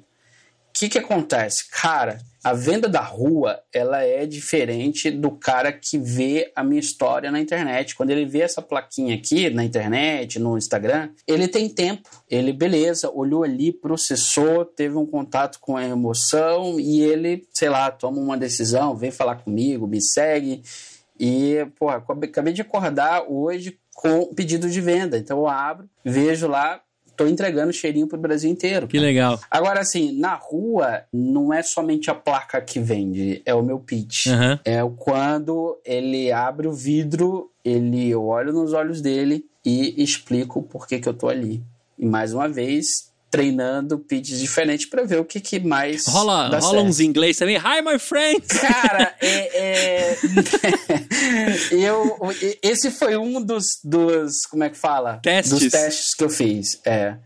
S1: que que acontece? Cara, a venda da rua, ela é diferente do cara que vê a minha história na internet. Quando ele vê essa plaquinha aqui na internet, no Instagram, ele tem tempo. Ele, beleza, olhou ali, processou, teve um contato com a emoção e ele, sei lá, toma uma decisão, vem falar comigo, me segue. E, porra, acabei de acordar hoje com pedido de venda. Então eu abro, vejo lá, tô entregando cheirinho pro Brasil inteiro.
S2: Que legal.
S1: Agora, assim, na rua, não é somente a placa que vende, é o meu pitch.
S2: Uhum.
S1: É quando ele abre o vidro, ele olha nos olhos dele e explico por que, que eu tô ali. E mais uma vez, treinando pitches diferentes para ver o que, que mais.
S2: Rola, rola certo. uns inglês também. Hi, my friend!
S1: Cara, é, é... eu, esse foi um dos, dos. Como é que fala?
S2: Testes.
S1: Dos testes que eu fiz. É.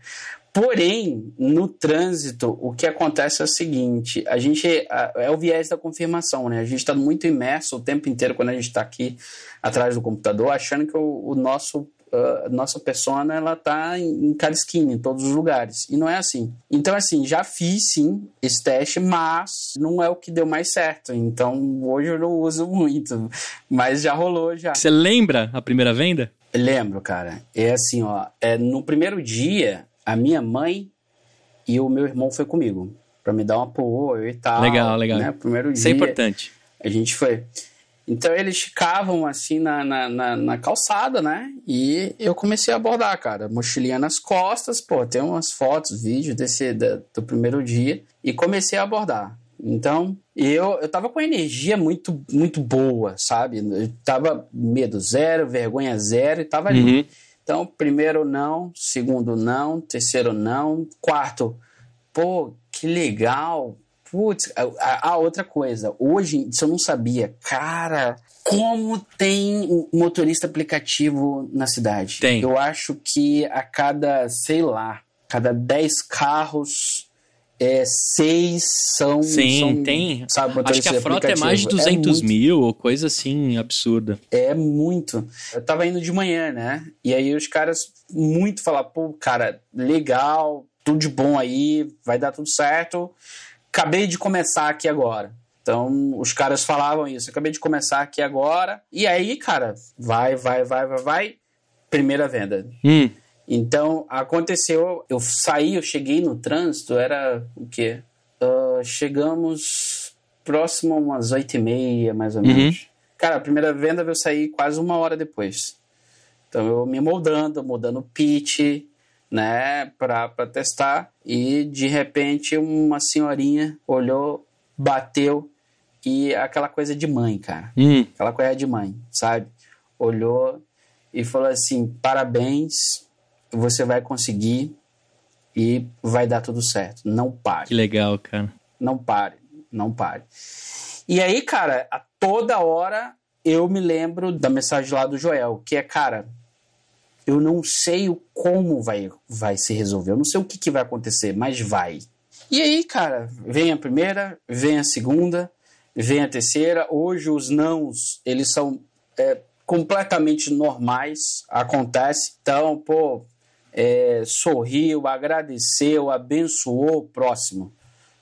S1: Porém, no trânsito, o que acontece é o seguinte: a gente é o viés da confirmação, né? A gente está muito imerso o tempo inteiro quando a gente está aqui atrás do computador, achando que o, o nosso uh, nossa persona ela tá em, em cada esquina, em todos os lugares. E não é assim. Então, assim, já fiz sim esse teste, mas não é o que deu mais certo. Então, hoje eu não uso muito, mas já rolou já.
S2: Você lembra a primeira venda?
S1: Lembro, cara. É assim, ó. É, no primeiro dia, a minha mãe e o meu irmão foi comigo. Pra me dar um apoio e tal.
S2: Legal, legal.
S1: Né? Primeiro dia.
S2: Isso é importante.
S1: A gente foi. Então eles ficavam assim na, na, na, na, calçada, né? E eu comecei a abordar, cara. Mochilinha nas costas, pô, tem umas fotos, vídeos desse da, do primeiro dia. E comecei a abordar. Então, eu, eu tava com energia muito, muito boa, sabe? Eu tava medo zero, vergonha zero e tava ali. Uhum. Então, primeiro não, segundo não, terceiro não, quarto, pô, que legal, Putz, a, a, outra coisa, hoje, isso eu não sabia. Cara, como tem motorista aplicativo na cidade?
S2: Tem.
S1: Eu acho que a cada, sei lá, cada 10 carros, é, seis são.
S2: Sim,
S1: são,
S2: tem. Sabe, Acho que a frota é mais de 200 é mil, ou coisa assim, absurda.
S1: É muito. Eu tava indo de manhã, né? E aí os caras muito falaram, pô, cara, legal, tudo de bom aí, vai dar tudo certo acabei de começar aqui agora. Então, os caras falavam isso, acabei de começar aqui agora. E aí, cara, vai, vai, vai, vai, vai. Primeira venda.
S2: Hum.
S1: Então, aconteceu, eu saí, eu cheguei no trânsito, era o quê? Uh, chegamos próximo a umas oito e meia, mais ou
S2: Uhum.
S1: menos. Cara, a primeira venda eu saí quase uma hora depois. Então eu me moldando, mudando o pitch, né, pra, pra testar. E de repente uma senhorinha olhou, bateu e aquela coisa de mãe, cara.
S2: Hum,
S1: Aquela coisa de mãe, sabe? Olhou e falou assim: parabéns, você vai conseguir e vai dar tudo certo. Não pare
S2: que legal, cara.
S1: não pare, não pare. E aí, cara, a toda hora eu me lembro da mensagem lá do Joel, que é, cara, eu não sei o como vai, vai se resolver, eu não sei o que, que vai acontecer, mas vai. E aí, cara, vem a primeira, vem a segunda, vem a terceira. Hoje os nãos, eles são é, completamente normais, acontece. Então, pô, é, sorriu, agradeceu, abençoou o próximo.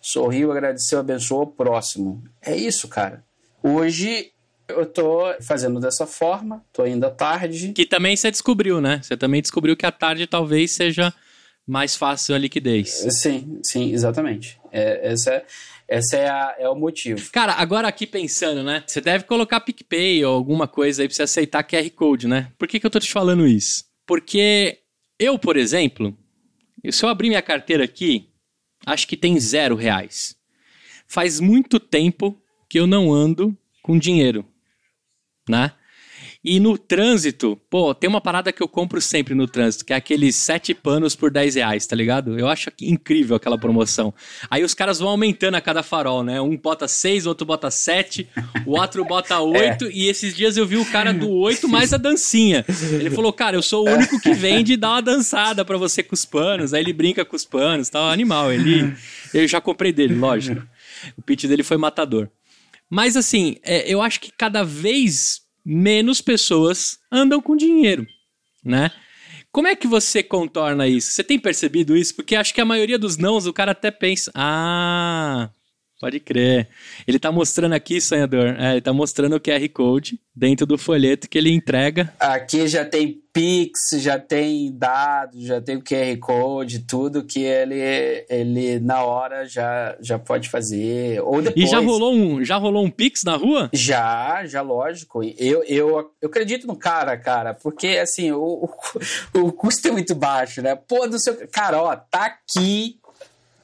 S1: Sorriu, agradeceu, abençoou o próximo. É isso, cara. Hoje eu tô fazendo dessa forma, tô indo à tarde.
S2: Que também você descobriu, né? Você também descobriu que a tarde talvez seja mais fácil a liquidez.
S1: Sim, sim, exatamente. É, essa é, essa é, a- é o motivo.
S2: Cara, agora aqui pensando, né? Você deve colocar PicPay ou alguma coisa aí pra você aceitar QR Code, né? Por que, que eu tô te falando isso? Porque eu, por exemplo, se eu abrir minha carteira aqui, acho que tem zero reais. Faz muito tempo que eu não ando com dinheiro, né? E no trânsito, pô, tem uma parada que eu compro sempre no trânsito, que é aqueles sete panos por 10 reais, tá ligado? Eu acho incrível aquela promoção. Aí os caras vão aumentando a cada farol, né? Um bota seis, outro bota sete, o outro bota oito, e esses dias eu vi o cara do oito mais a dancinha. Ele falou, cara, eu sou o único que vende e dá uma dançada pra você com os panos. Aí ele brinca com os panos, tal, animal. Ele, eu já comprei dele, lógico. O pitch dele foi matador. Mas assim, é, eu acho que cada vez menos pessoas andam com dinheiro, né? Como é que você contorna isso? Você tem percebido isso? Porque acho que a maioria dos nãos o cara até pensa, ah, pode crer. Ele tá mostrando aqui, sonhador, é, ele tá mostrando o QR Code dentro do folheto que ele entrega.
S1: Aqui já tem Pix, já tem dados, já tem o QR Code, tudo que ele, ele na hora já, já pode fazer. Ou depois.
S2: E já rolou um, já rolou um Pix na rua?
S1: Já, já, lógico. Eu, eu, eu acredito no cara, cara, porque assim, o, o, o custo é muito baixo, né? Pô, do seu. Cara, ó, tá aqui.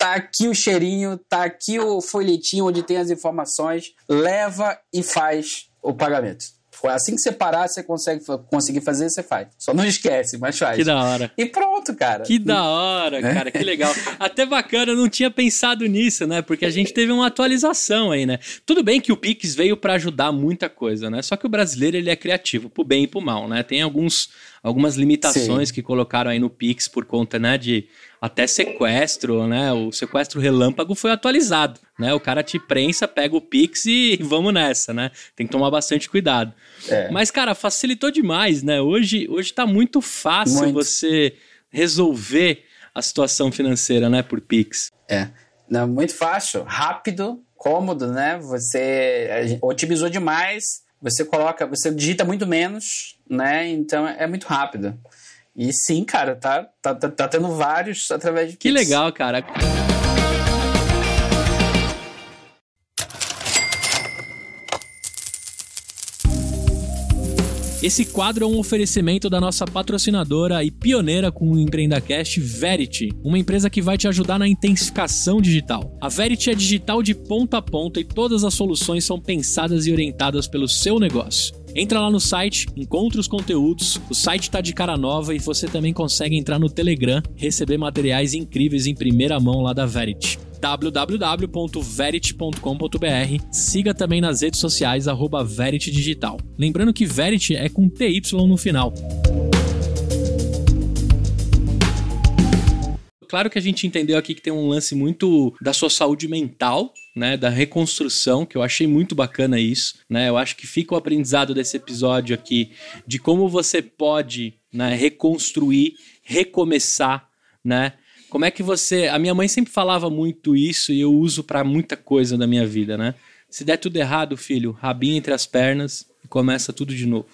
S1: Tá aqui o cheirinho, tá aqui o folhetinho onde tem as informações. Leva e faz o pagamento. Assim que você parar, você consegue conseguir fazer, você faz. Só não esquece, mas faz.
S2: Que da hora.
S1: E pronto, cara.
S2: Que da hora, cara, que legal. Até bacana, eu não tinha pensado nisso, né? Porque a gente teve uma atualização aí, né? Tudo bem que o Pix veio para ajudar muita coisa, né? Só que o brasileiro ele é criativo, pro bem e pro mal, né? Tem alguns, algumas limitações
S1: Sim.
S2: que colocaram aí no Pix por conta, né, de até sequestro, né? O sequestro relâmpago foi atualizado, né? O cara te prensa, pega o Pix e vamos nessa, né? Tem que tomar bastante cuidado.
S1: É.
S2: Mas, cara, facilitou demais, né? Hoje, hoje tá muito fácil
S1: Muito.
S2: você resolver a situação financeira, né, por Pix.
S1: É. Não, muito fácil, rápido, cômodo, né? Você otimizou demais, você coloca, você digita muito menos, né? Então é muito rápido. E sim, cara, tá, tá, tá, tá tendo vários através de
S2: Que
S1: Pix.
S2: legal, cara. Esse quadro é um oferecimento da nossa patrocinadora e pioneira com o EmpreendaCast, Verity, uma empresa que vai te ajudar na intensificação digital. A Verity é digital de ponta a ponta e todas as soluções são pensadas e orientadas pelo seu negócio. Entra lá no site, encontra os conteúdos, o site tá de cara nova e você também consegue entrar no Telegram, receber materiais incríveis em primeira mão lá da Verity www.verity.com.br. Siga também nas redes sociais, arroba Digital. Lembrando que Verity é com TY no final. Claro que a gente entendeu aqui que tem um lance muito da sua saúde mental, né, da reconstrução, que eu achei muito bacana isso, né? Eu acho que fica o aprendizado desse episódio aqui de como você pode, né, reconstruir, recomeçar, né? Como é que você, a minha mãe sempre falava muito isso e eu uso pra muita coisa da minha vida, né? Se der tudo errado, filho, rabinho entre as pernas e começa tudo de novo.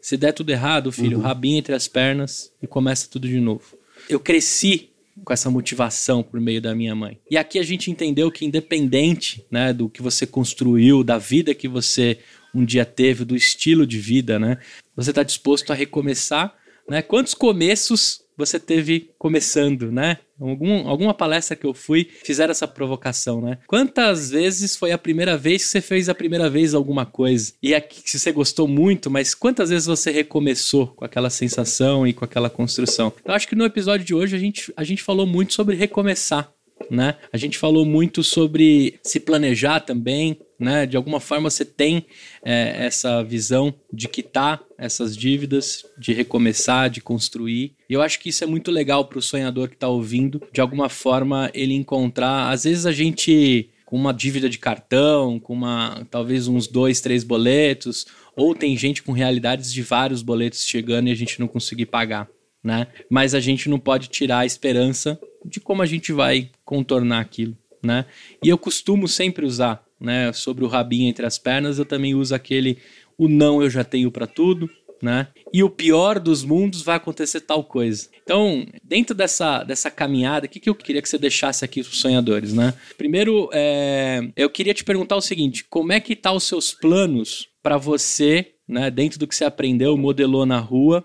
S2: Se der tudo errado, filho, rabinho entre as pernas e começa tudo de novo. Eu cresci com essa motivação por meio da minha mãe. E aqui a gente entendeu que independente, né, do que você construiu, da vida que você um dia teve, do estilo de vida, né, você está disposto a recomeçar, né? Quantos começos você teve começando, né? Algum, alguma palestra que eu fui, fizeram essa provocação, né? Quantas vezes foi a primeira vez que você fez a primeira vez alguma coisa? E aqui, se você gostou muito, mas quantas vezes você recomeçou com aquela sensação e com aquela construção? Eu acho que no episódio de hoje a gente, a gente falou muito sobre recomeçar, né? A gente falou muito sobre se planejar também, né? De alguma forma você tem é, essa visão de quitar essas dívidas, de recomeçar, de construir. E eu acho que isso é muito legal para o sonhador que está ouvindo, de alguma forma ele encontrar. Às vezes a gente com uma dívida de cartão, com uma talvez uns dois, três boletos, ou tem gente com realidades de vários boletos chegando e a gente não conseguir pagar, né? Mas a gente não pode tirar a esperança de como a gente vai contornar aquilo, né? E eu costumo sempre usar né, sobre o rabinho entre as pernas, eu também uso aquele o não eu já tenho para tudo, né? E o pior dos mundos vai acontecer tal coisa. Então, dentro dessa, dessa caminhada, o que, que eu queria que você deixasse aqui para os sonhadores, né? Primeiro, é, eu queria te perguntar o seguinte: como é que tá os seus planos para você, né, dentro do que você aprendeu, modelou na rua,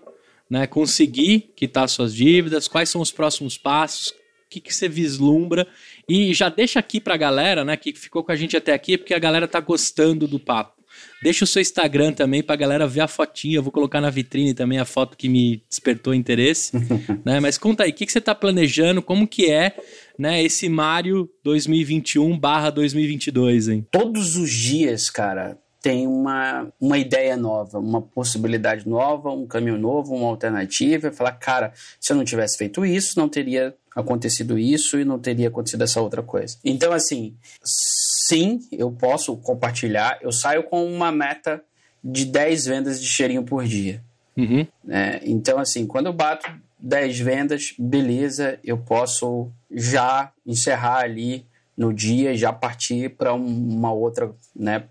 S2: né, conseguir quitar suas dívidas? Quais são os próximos passos? O que, que você vislumbra e já deixa aqui pra galera, né, que ficou com a gente até aqui, porque a galera tá gostando do papo. Deixa o seu Instagram também pra galera ver a fotinha. Eu vou colocar na vitrine também a foto que me despertou interesse. né? Mas conta aí, o que, que você tá planejando? Como que é né, esse Mario 2021 barra 2022, hein?
S1: Todos os dias, cara, tem uma, uma ideia nova, uma possibilidade nova, um caminho novo, uma alternativa. Falar, cara, se eu não tivesse feito isso, não teria acontecido isso e não teria acontecido essa outra coisa. Então, assim, sim, eu posso compartilhar. Eu saio com uma meta de 10 vendas de cheirinho por dia. Uhum. É, então, assim, quando eu bato 10 vendas, beleza, eu posso já encerrar ali no dia, já partir para uma outra, né,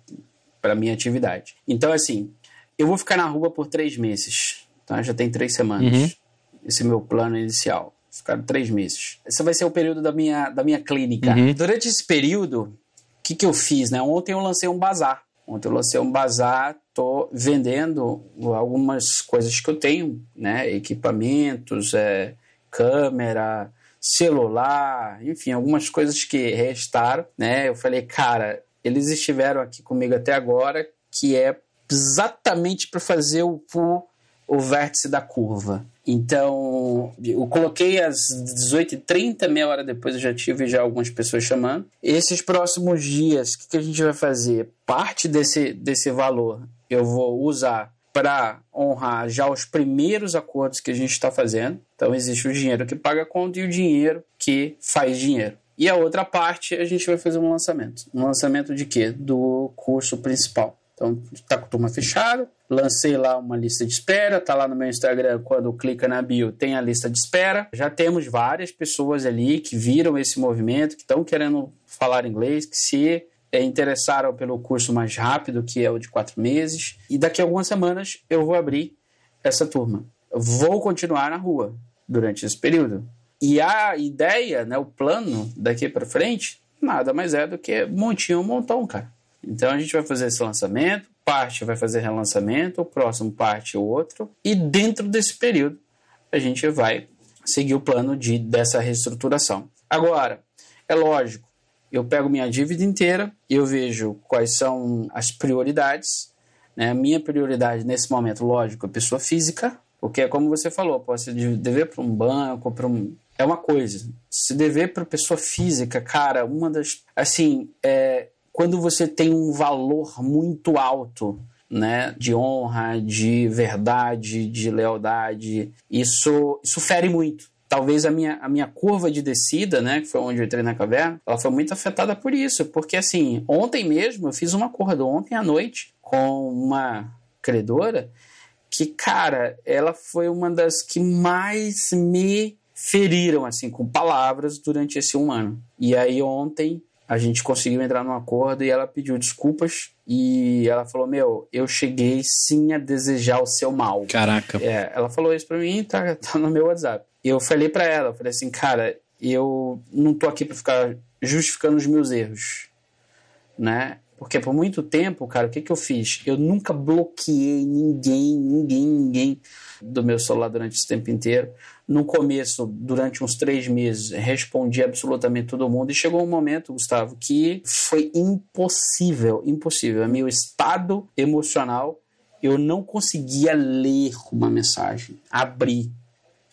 S1: para minha atividade. Então, assim, eu vou ficar na rua por três meses, tá? Já tem três semanas. Uhum. Esse é meu plano inicial. Ficaram três meses. Esse vai ser o período da minha, da minha clínica. Uhum. Durante esse período, o que, que eu fiz, né? Ontem eu lancei um bazar. Ontem eu lancei um bazar, tô vendendo algumas coisas que eu tenho, né? Equipamentos, é, câmera, celular, enfim, algumas coisas que restaram, né? Eu falei, cara, eles estiveram aqui comigo até agora, que é exatamente para fazer o, o, o vértice da curva. Então, eu coloquei às 18h30, meia hora depois eu já tive já algumas pessoas chamando. Esses próximos dias, o que, que a gente vai fazer? Parte desse, desse valor eu vou usar para honrar já os primeiros acordos que a gente está fazendo. Então, existe o dinheiro que paga a conta e o dinheiro que faz dinheiro. E a outra parte a gente vai fazer um lançamento. Um lançamento de quê? Do curso principal. Então, está com turma fechada, lancei lá uma lista de espera, tá lá no meu Instagram, quando clica na bio, tem a lista de espera. Já temos várias pessoas ali que viram esse movimento, que estão querendo falar inglês, que se é, interessaram pelo curso mais rápido, que é o de quatro meses. E daqui a algumas semanas eu vou abrir essa turma. vou continuar na rua durante esse período. E a ideia, né, o plano daqui para frente, nada mais é do que montinho um montão, cara. Então a gente vai fazer esse lançamento, parte vai fazer relançamento, o próximo parte outro, e dentro desse período a gente vai seguir o plano de dessa reestruturação. Agora, é lógico, eu pego minha dívida inteira, eu vejo quais são as prioridades. Né? A minha prioridade nesse momento, lógico, é pessoa física, porque é como você falou, posso dever para um banco, para um é uma coisa. Se dever para pessoa física, cara, uma das. Assim, é, quando você tem um valor muito alto, né, de honra, de verdade, de lealdade, isso, isso fere muito. Talvez a minha, a minha curva de descida, né, que foi onde eu entrei na caverna, ela foi muito afetada por isso, porque assim, ontem mesmo eu fiz um acordo, ontem à noite, com uma credora, que, cara, ela foi uma das que mais me feriram, assim, com palavras durante esse um ano. E aí ontem a gente conseguiu entrar num acordo e ela pediu desculpas e ela falou: Meu, eu cheguei sim a desejar o seu mal.
S2: Caraca.
S1: É, ela falou isso pra mim, tá, tá no meu WhatsApp. Eu falei para ela: eu falei assim, cara, eu não tô aqui para ficar justificando os meus erros, né? Porque por muito tempo, cara, o que, que eu fiz? Eu nunca bloqueei ninguém, ninguém, ninguém do meu celular durante esse tempo inteiro. No começo, durante uns três meses, respondi absolutamente todo mundo. E chegou um momento, Gustavo, que foi impossível, impossível. O meu estado emocional, eu não conseguia ler uma mensagem, abrir.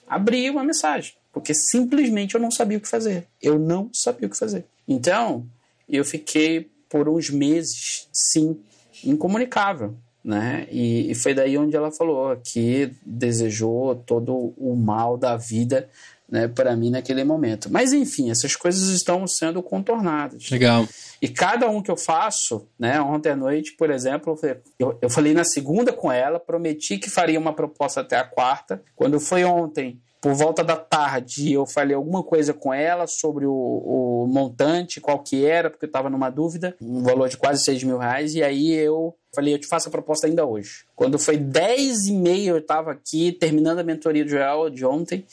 S1: Abrir uma mensagem, porque simplesmente eu não sabia o que fazer. Eu não sabia o que fazer. Então, eu fiquei por uns meses, sim, incomunicável. Né? E, e, foi daí onde ela falou que desejou todo o mal da vida né, para mim naquele momento. Mas enfim, essas coisas estão sendo contornadas.
S2: Legal.
S1: E cada um que eu faço, né, ontem à noite, por exemplo, eu, eu falei na segunda com ela, prometi que faria uma proposta até a quarta. Quando foi ontem, por volta da tarde eu falei alguma coisa com ela sobre o, o montante, qual que era, porque eu estava numa dúvida, um valor de quase 6 mil reais, e aí eu falei, eu te faço a proposta ainda hoje. Quando foi 10 e meia eu estava aqui, terminando a mentoria de Joel de ontem,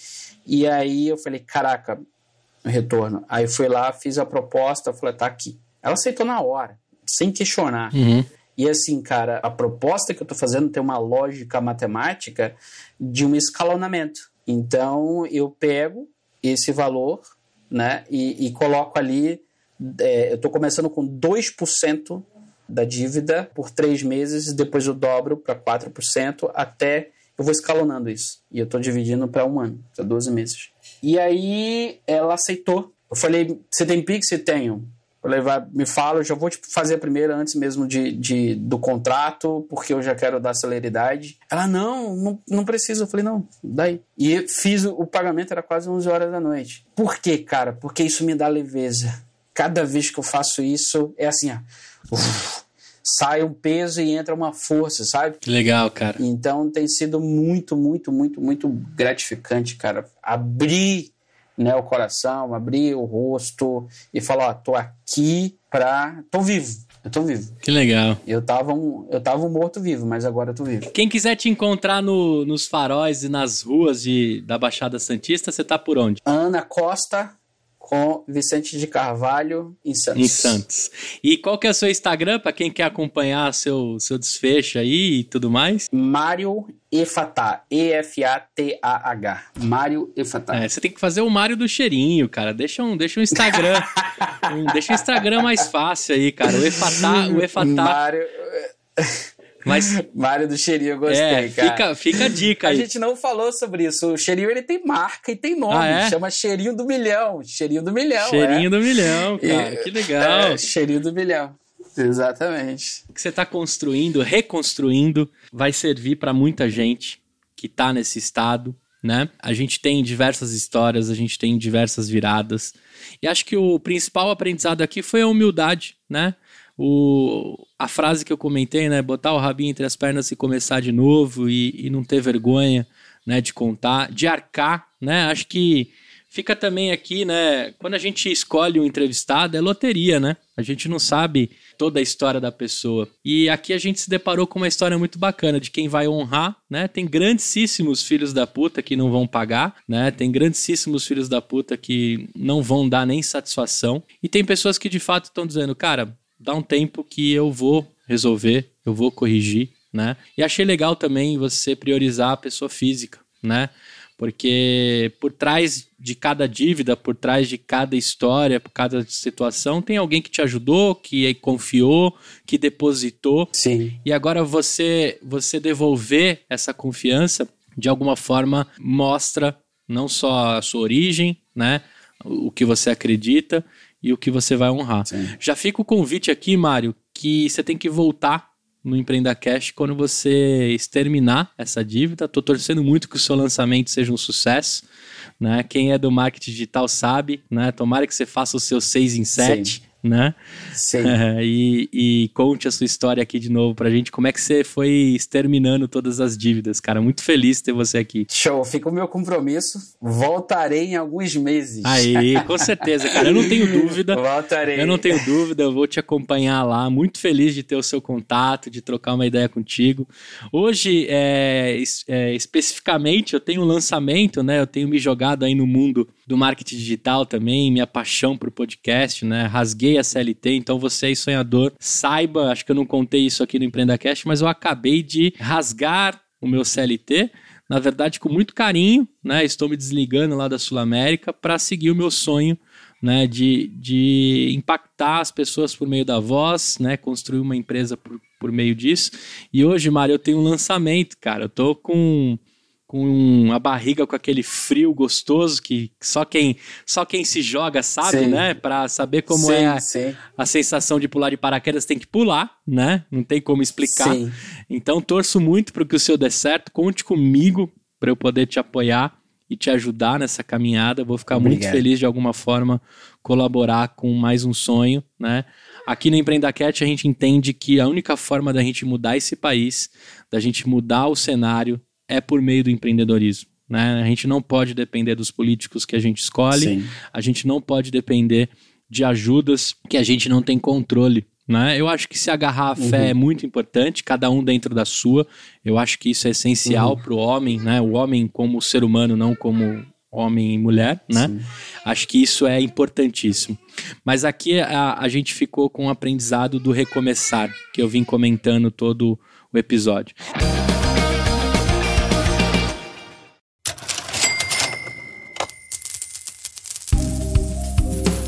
S1: e aí eu falei, caraca, retorno. Aí fui lá, fiz a proposta, falei, tá aqui. Ela aceitou na hora, sem questionar.
S2: Uhum.
S1: E assim, cara, a proposta que eu tô fazendo tem uma lógica matemática de um escalonamento. Então eu pego esse valor né, e, e coloco ali. É, eu estou começando com 2% da dívida por três meses, depois eu dobro para 4%, até eu vou escalonando isso. E eu estou dividindo para um ano, para 12 meses. E aí ela aceitou. Eu falei: Você tem Pix? Tenho. Falei, vai, me fala, eu já vou te fazer primeiro antes mesmo de, de, do contrato, porque eu já quero dar celeridade. Ela, não, não, não precisa. Eu falei, não, daí. E fiz o, o pagamento, era quase 11 horas da noite. Por quê, cara? Porque isso me dá leveza. Cada vez que eu faço isso, é assim, ó. Uf, sai um peso e entra uma força, sabe?
S2: Que legal, cara.
S1: Então tem sido muito, muito, muito, muito gratificante, cara. Abrir né, o coração, abrir o rosto e falar, ó, tô aqui pra... tô vivo, eu tô vivo.
S2: Que legal.
S1: Eu tava um, eu tava um morto-vivo, mas agora eu tô vivo.
S2: Quem quiser te encontrar no, nos faróis e nas ruas de, da Baixada Santista, você tá por onde?
S1: Ana Costa, com Vicente de Carvalho em Santos.
S2: Em Santos. E qual que é o seu Instagram para quem quer acompanhar seu, seu desfecho aí e tudo mais?
S1: Mário Efatá, E-F-A-T-A-H. Mário Efatá.
S2: É, você tem que fazer o Mário do cheirinho, cara. Deixa um, deixa um Instagram. um, deixa um Instagram mais fácil aí, cara. O Efatá, o Efatá.
S1: Mário
S2: mas
S1: Mário do Cheirinho, eu gostei,
S2: é,
S1: cara.
S2: Fica, fica a dica aí.
S1: A gente não falou sobre isso. O Cheirinho ele tem marca e tem nome. Ah, é? Chama Cheirinho do Milhão. Cheirinho do Milhão.
S2: Cheirinho
S1: é.
S2: do Milhão, cara. E, que legal.
S1: É, cheirinho do Milhão. Exatamente.
S2: O que você está construindo, reconstruindo, vai servir para muita gente que está nesse estado, né? A gente tem diversas histórias, a gente tem diversas viradas. E acho que o principal aprendizado aqui foi a humildade, né? O, a frase que eu comentei, né? Botar o rabinho entre as pernas e começar de novo e, e não ter vergonha, né? De contar, de arcar, né? Acho que fica também aqui, né? Quando a gente escolhe um entrevistado, é loteria, né? A gente não sabe toda a história da pessoa. E aqui a gente se deparou com uma história muito bacana de quem vai honrar, né? Tem grandíssimos filhos da puta que não vão pagar, né? Tem grandíssimos filhos da puta que não vão dar nem satisfação. E tem pessoas que de fato estão dizendo, cara, dá um tempo que eu vou resolver, eu vou corrigir, né? E achei legal também você priorizar a pessoa física, né? Porque por trás de cada dívida, por trás de cada história, por cada situação, tem alguém que te ajudou, que confiou, que depositou.
S1: Sim.
S2: E agora você você devolver essa confiança, de alguma forma, mostra não só a sua origem, né? O que você acredita e o que você vai honrar.
S1: Sim.
S2: Já fica o convite aqui, Mário, que você tem que voltar no Empreenda Cash quando você exterminar essa dívida. Estou torcendo muito que o seu lançamento seja um sucesso. Né? Quem é do marketing digital sabe, né? Tomara que você faça o seu 6 em 7. Né?
S1: Sim.
S2: É, e, e, conte a sua história aqui de novo pra gente. Como é que você foi exterminando todas as dívidas, cara? Muito feliz de ter você aqui.
S1: Show, fica o meu compromisso. Voltarei em alguns meses.
S2: Aí, com certeza, cara. Eu não tenho dúvida.
S1: Voltarei.
S2: Eu não tenho dúvida, eu vou te acompanhar lá. Muito feliz de ter o seu contato, de trocar uma ideia contigo. Hoje, é, é, especificamente, eu tenho um lançamento, né? Eu tenho me jogado aí no mundo do marketing digital também, minha paixão por podcast, né? Rasguei a CLT, então você aí, sonhador, saiba, acho que eu não contei isso aqui no EmpreendaCast, mas eu acabei de rasgar o meu CLT, na verdade com muito carinho, né? Estou me desligando lá da Sul América para seguir o meu sonho, né? De, de impactar as pessoas por meio da voz, né? Construir uma empresa por, por meio disso. E hoje, Mário, eu tenho um lançamento, cara. Eu tô com com a barriga com aquele frio gostoso que só quem só quem se joga sabe, sim. né? Para saber como sim, é a, a, sensação de pular de paraquedas tem que pular, né? Não tem como explicar. Sim. Então torço muito para que o seu dê certo. Conte comigo para eu poder te apoiar e te ajudar nessa caminhada. Vou ficar Obrigado. muito feliz de alguma forma colaborar com mais um sonho, né? Aqui no Empreendacat a gente entende que a única forma da gente mudar esse país, da gente mudar o cenário, é por meio do empreendedorismo. Né? A gente não pode depender dos políticos que a gente escolhe, Sim. a gente não pode depender de ajudas que a gente não tem controle. Né? Eu acho que se agarrar à fé uhum. é muito importante, cada um dentro da sua. Eu acho que isso é essencial uhum. para o homem, né? o homem como ser humano, não como homem e mulher, né? Sim. Acho que isso é importantíssimo. Mas aqui a, a gente ficou com o aprendizado do recomeçar, que eu vim comentando todo o episódio.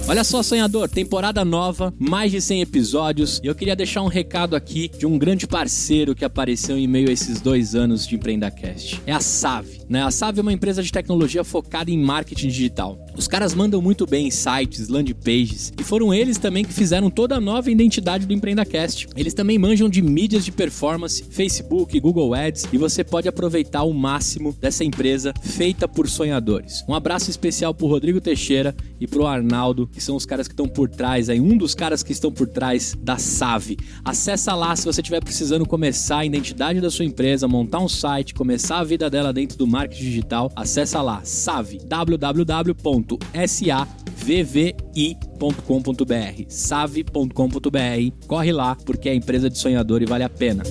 S2: Olha só, sonhador, temporada nova, mais de 100 episódios. E eu queria deixar um recado aqui de um grande parceiro que apareceu em meio a esses dois anos de EmpreendaCast. É a Save. Né? A Save é uma empresa de tecnologia focada em marketing digital. Os caras mandam muito bem em sites, landing pages, e foram eles também que fizeram toda a nova identidade do EmpreendaCast. Eles também manjam de mídias de performance, Facebook, Google Ads, e você pode aproveitar o máximo dessa empresa feita por sonhadores. Um abraço especial pro Rodrigo Teixeira e pro Arnaldo, que são os caras que estão por trás aí, um dos caras que estão por trás da Save. Acessa lá se você estiver precisando começar a identidade da sua empresa, montar um site, começar a vida dela dentro do marketing digital. Acessa lá, Save, www.savvi.com.br, save.com.br. Corre lá porque é empresa de sonhador e vale a pena.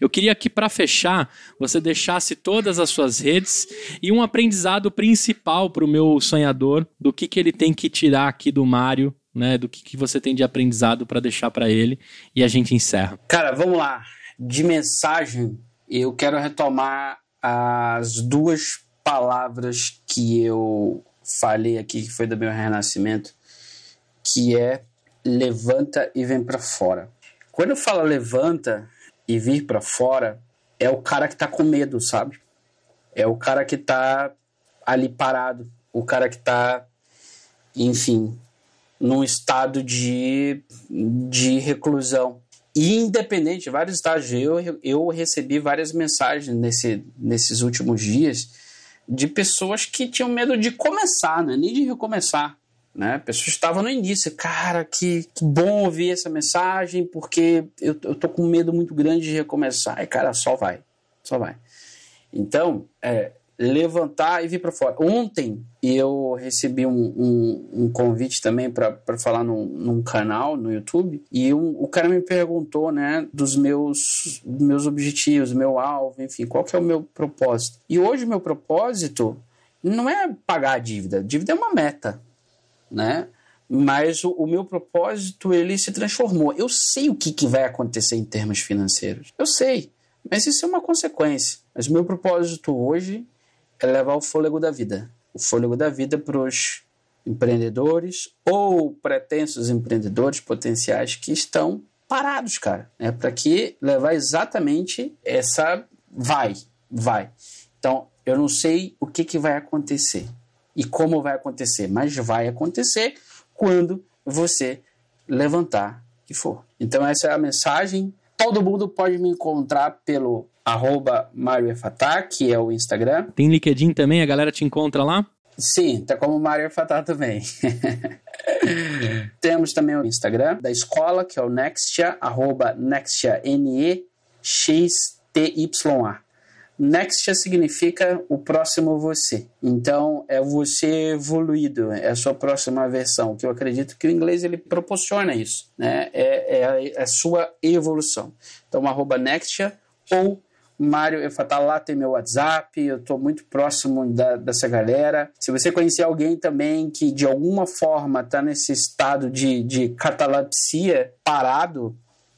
S2: Eu queria que, para fechar, você deixasse todas as suas redes e um aprendizado principal para o meu sonhador do que, que ele tem que tirar aqui do Mário, né? Do que, que você tem de aprendizado para deixar para ele e a gente encerra.
S1: Cara, vamos lá. De mensagem, eu quero retomar as duas palavras que eu falei aqui, que foi do meu renascimento, que é levanta e vem para fora. Quando eu falo levanta, e vir para fora é o cara que tá com medo, sabe? É o cara que tá ali parado, o cara que tá, enfim, num estado de, de reclusão. E independente, vários estágios, eu, eu recebi várias mensagens nesse, nesses últimos dias de pessoas que tinham medo de começar, né? nem de recomeçar né? Pessoas estavam no início, cara, que, que, bom ouvir essa mensagem, porque eu, eu tô com medo muito grande de recomeçar. E, cara, só vai, só vai. Então, é, levantar e vir para fora. Ontem eu recebi um, um, um convite também para falar num, num, canal no YouTube e um, o cara me perguntou, né, dos meus, meus objetivos, meu alvo, enfim, qual que é o meu propósito. E hoje o meu propósito não é pagar a dívida, a dívida é uma meta, né? Mas o, o, meu propósito ele se transformou. Eu sei o que, que vai acontecer em termos financeiros. Eu sei, mas isso é uma consequência. Mas o meu propósito hoje é levar o fôlego da vida, o fôlego da vida para os empreendedores ou pretensos empreendedores potenciais que estão parados, cara. É para que levar exatamente essa vai, vai. Então, eu não sei o que, que vai acontecer e como vai acontecer, mas vai acontecer quando você levantar que for. Então essa é a mensagem. Todo mundo pode me encontrar pelo arroba Mario que é o Instagram.
S2: Tem LinkedIn também, a galera te encontra lá?
S1: Sim, tá como Mário Fatah também. Temos também o Instagram da escola, que é o Nextia, arroba Nextia, N-E-X-T-Y-A. Nextia significa o próximo você. Então, é você evoluído, é a sua próxima versão, que eu acredito que o inglês ele proporciona isso, né? É, é, a, é a sua evolução. Então, arroba Nextia ou Mário tá lá, tem meu WhatsApp, eu estou muito próximo da, dessa galera. Se você conhecer alguém também que de alguma forma está nesse estado de, de catalepsia parado,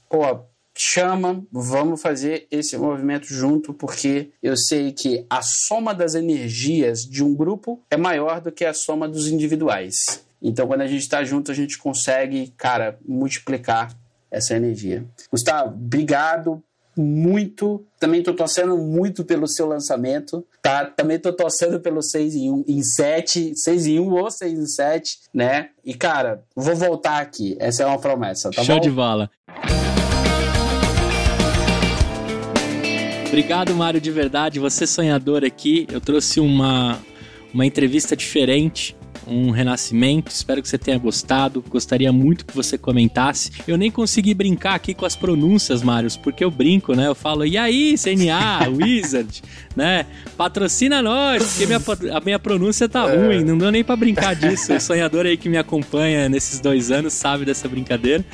S1: pô, chama, vamos fazer esse movimento junto, porque eu sei que a soma das energias de um grupo é maior do que a soma dos individuais. Então, quando a gente está junto, a gente consegue, cara, multiplicar essa energia. Gustavo, obrigado muito. Também tô torcendo muito pelo seu lançamento, tá? Também tô torcendo pelo 6 em 1, em 7, 6 em 1 ou 6 em 7, né? E cara, vou voltar aqui. Essa é uma promessa, tá
S2: Show
S1: bom?
S2: de bola. Obrigado, Mário, de verdade. Você sonhador aqui. Eu trouxe uma, uma entrevista diferente um renascimento. Espero que você tenha gostado. Gostaria muito que você comentasse. Eu nem consegui brincar aqui com as pronúncias, Marius, porque eu brinco, né? Eu falo, e aí, CNA, Wizard, né? Patrocina nós, porque minha, a minha pronúncia tá é. ruim. Não deu nem para brincar disso. O sonhador aí que me acompanha nesses dois anos sabe dessa brincadeira.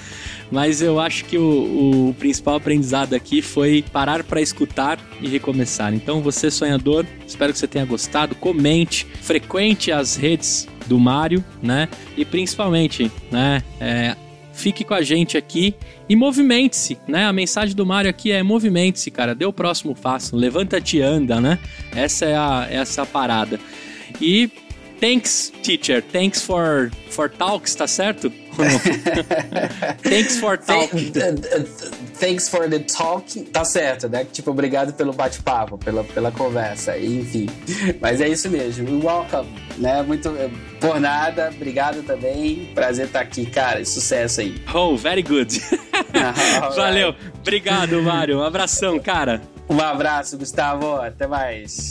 S2: Mas eu acho que o, o principal aprendizado aqui foi parar para escutar e recomeçar. Então, você sonhador, espero que você tenha gostado. Comente, frequente as redes do Mário, né? E principalmente, né? É, fique com a gente aqui e movimente-se, né? A mensagem do Mário aqui é movimente-se, cara. Dê o próximo passo, levanta-te e anda, né? Essa é a, essa é a parada. E thanks, teacher. Thanks for, for talks, tá certo? Thanks for talking.
S1: Thanks for the talk. Tá certo, né? Tipo, obrigado pelo bate-papo, pela, pela conversa, enfim. Mas é isso mesmo. Welcome, né? Muito por nada. Obrigado também. Prazer estar aqui, cara. Sucesso aí.
S2: Oh, very good. Valeu. Obrigado, Mário. Um abração, cara.
S1: Um abraço, Gustavo. Até mais.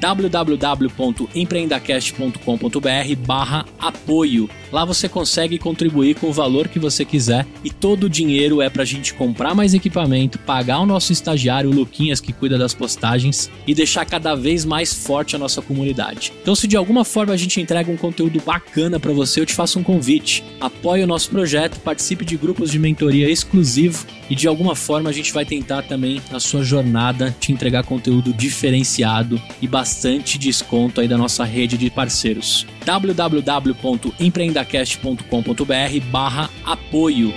S2: www.empreendacast.com.br barra apoio. Lá você consegue contribuir com o valor que você quiser e todo o dinheiro é para a gente comprar mais equipamento, pagar o nosso estagiário, o Luquinhas, que cuida das postagens e deixar cada vez mais forte a nossa comunidade. Então, se de alguma forma a gente entrega um conteúdo bacana para você, eu te faço um convite. Apoie o nosso projeto, participe de grupos de mentoria exclusivo e de alguma forma a gente vai tentar também na sua jornada te entregar conteúdo diferenciado e bastante desconto aí da nossa rede de parceiros. www.empreendacast.com.br barra apoio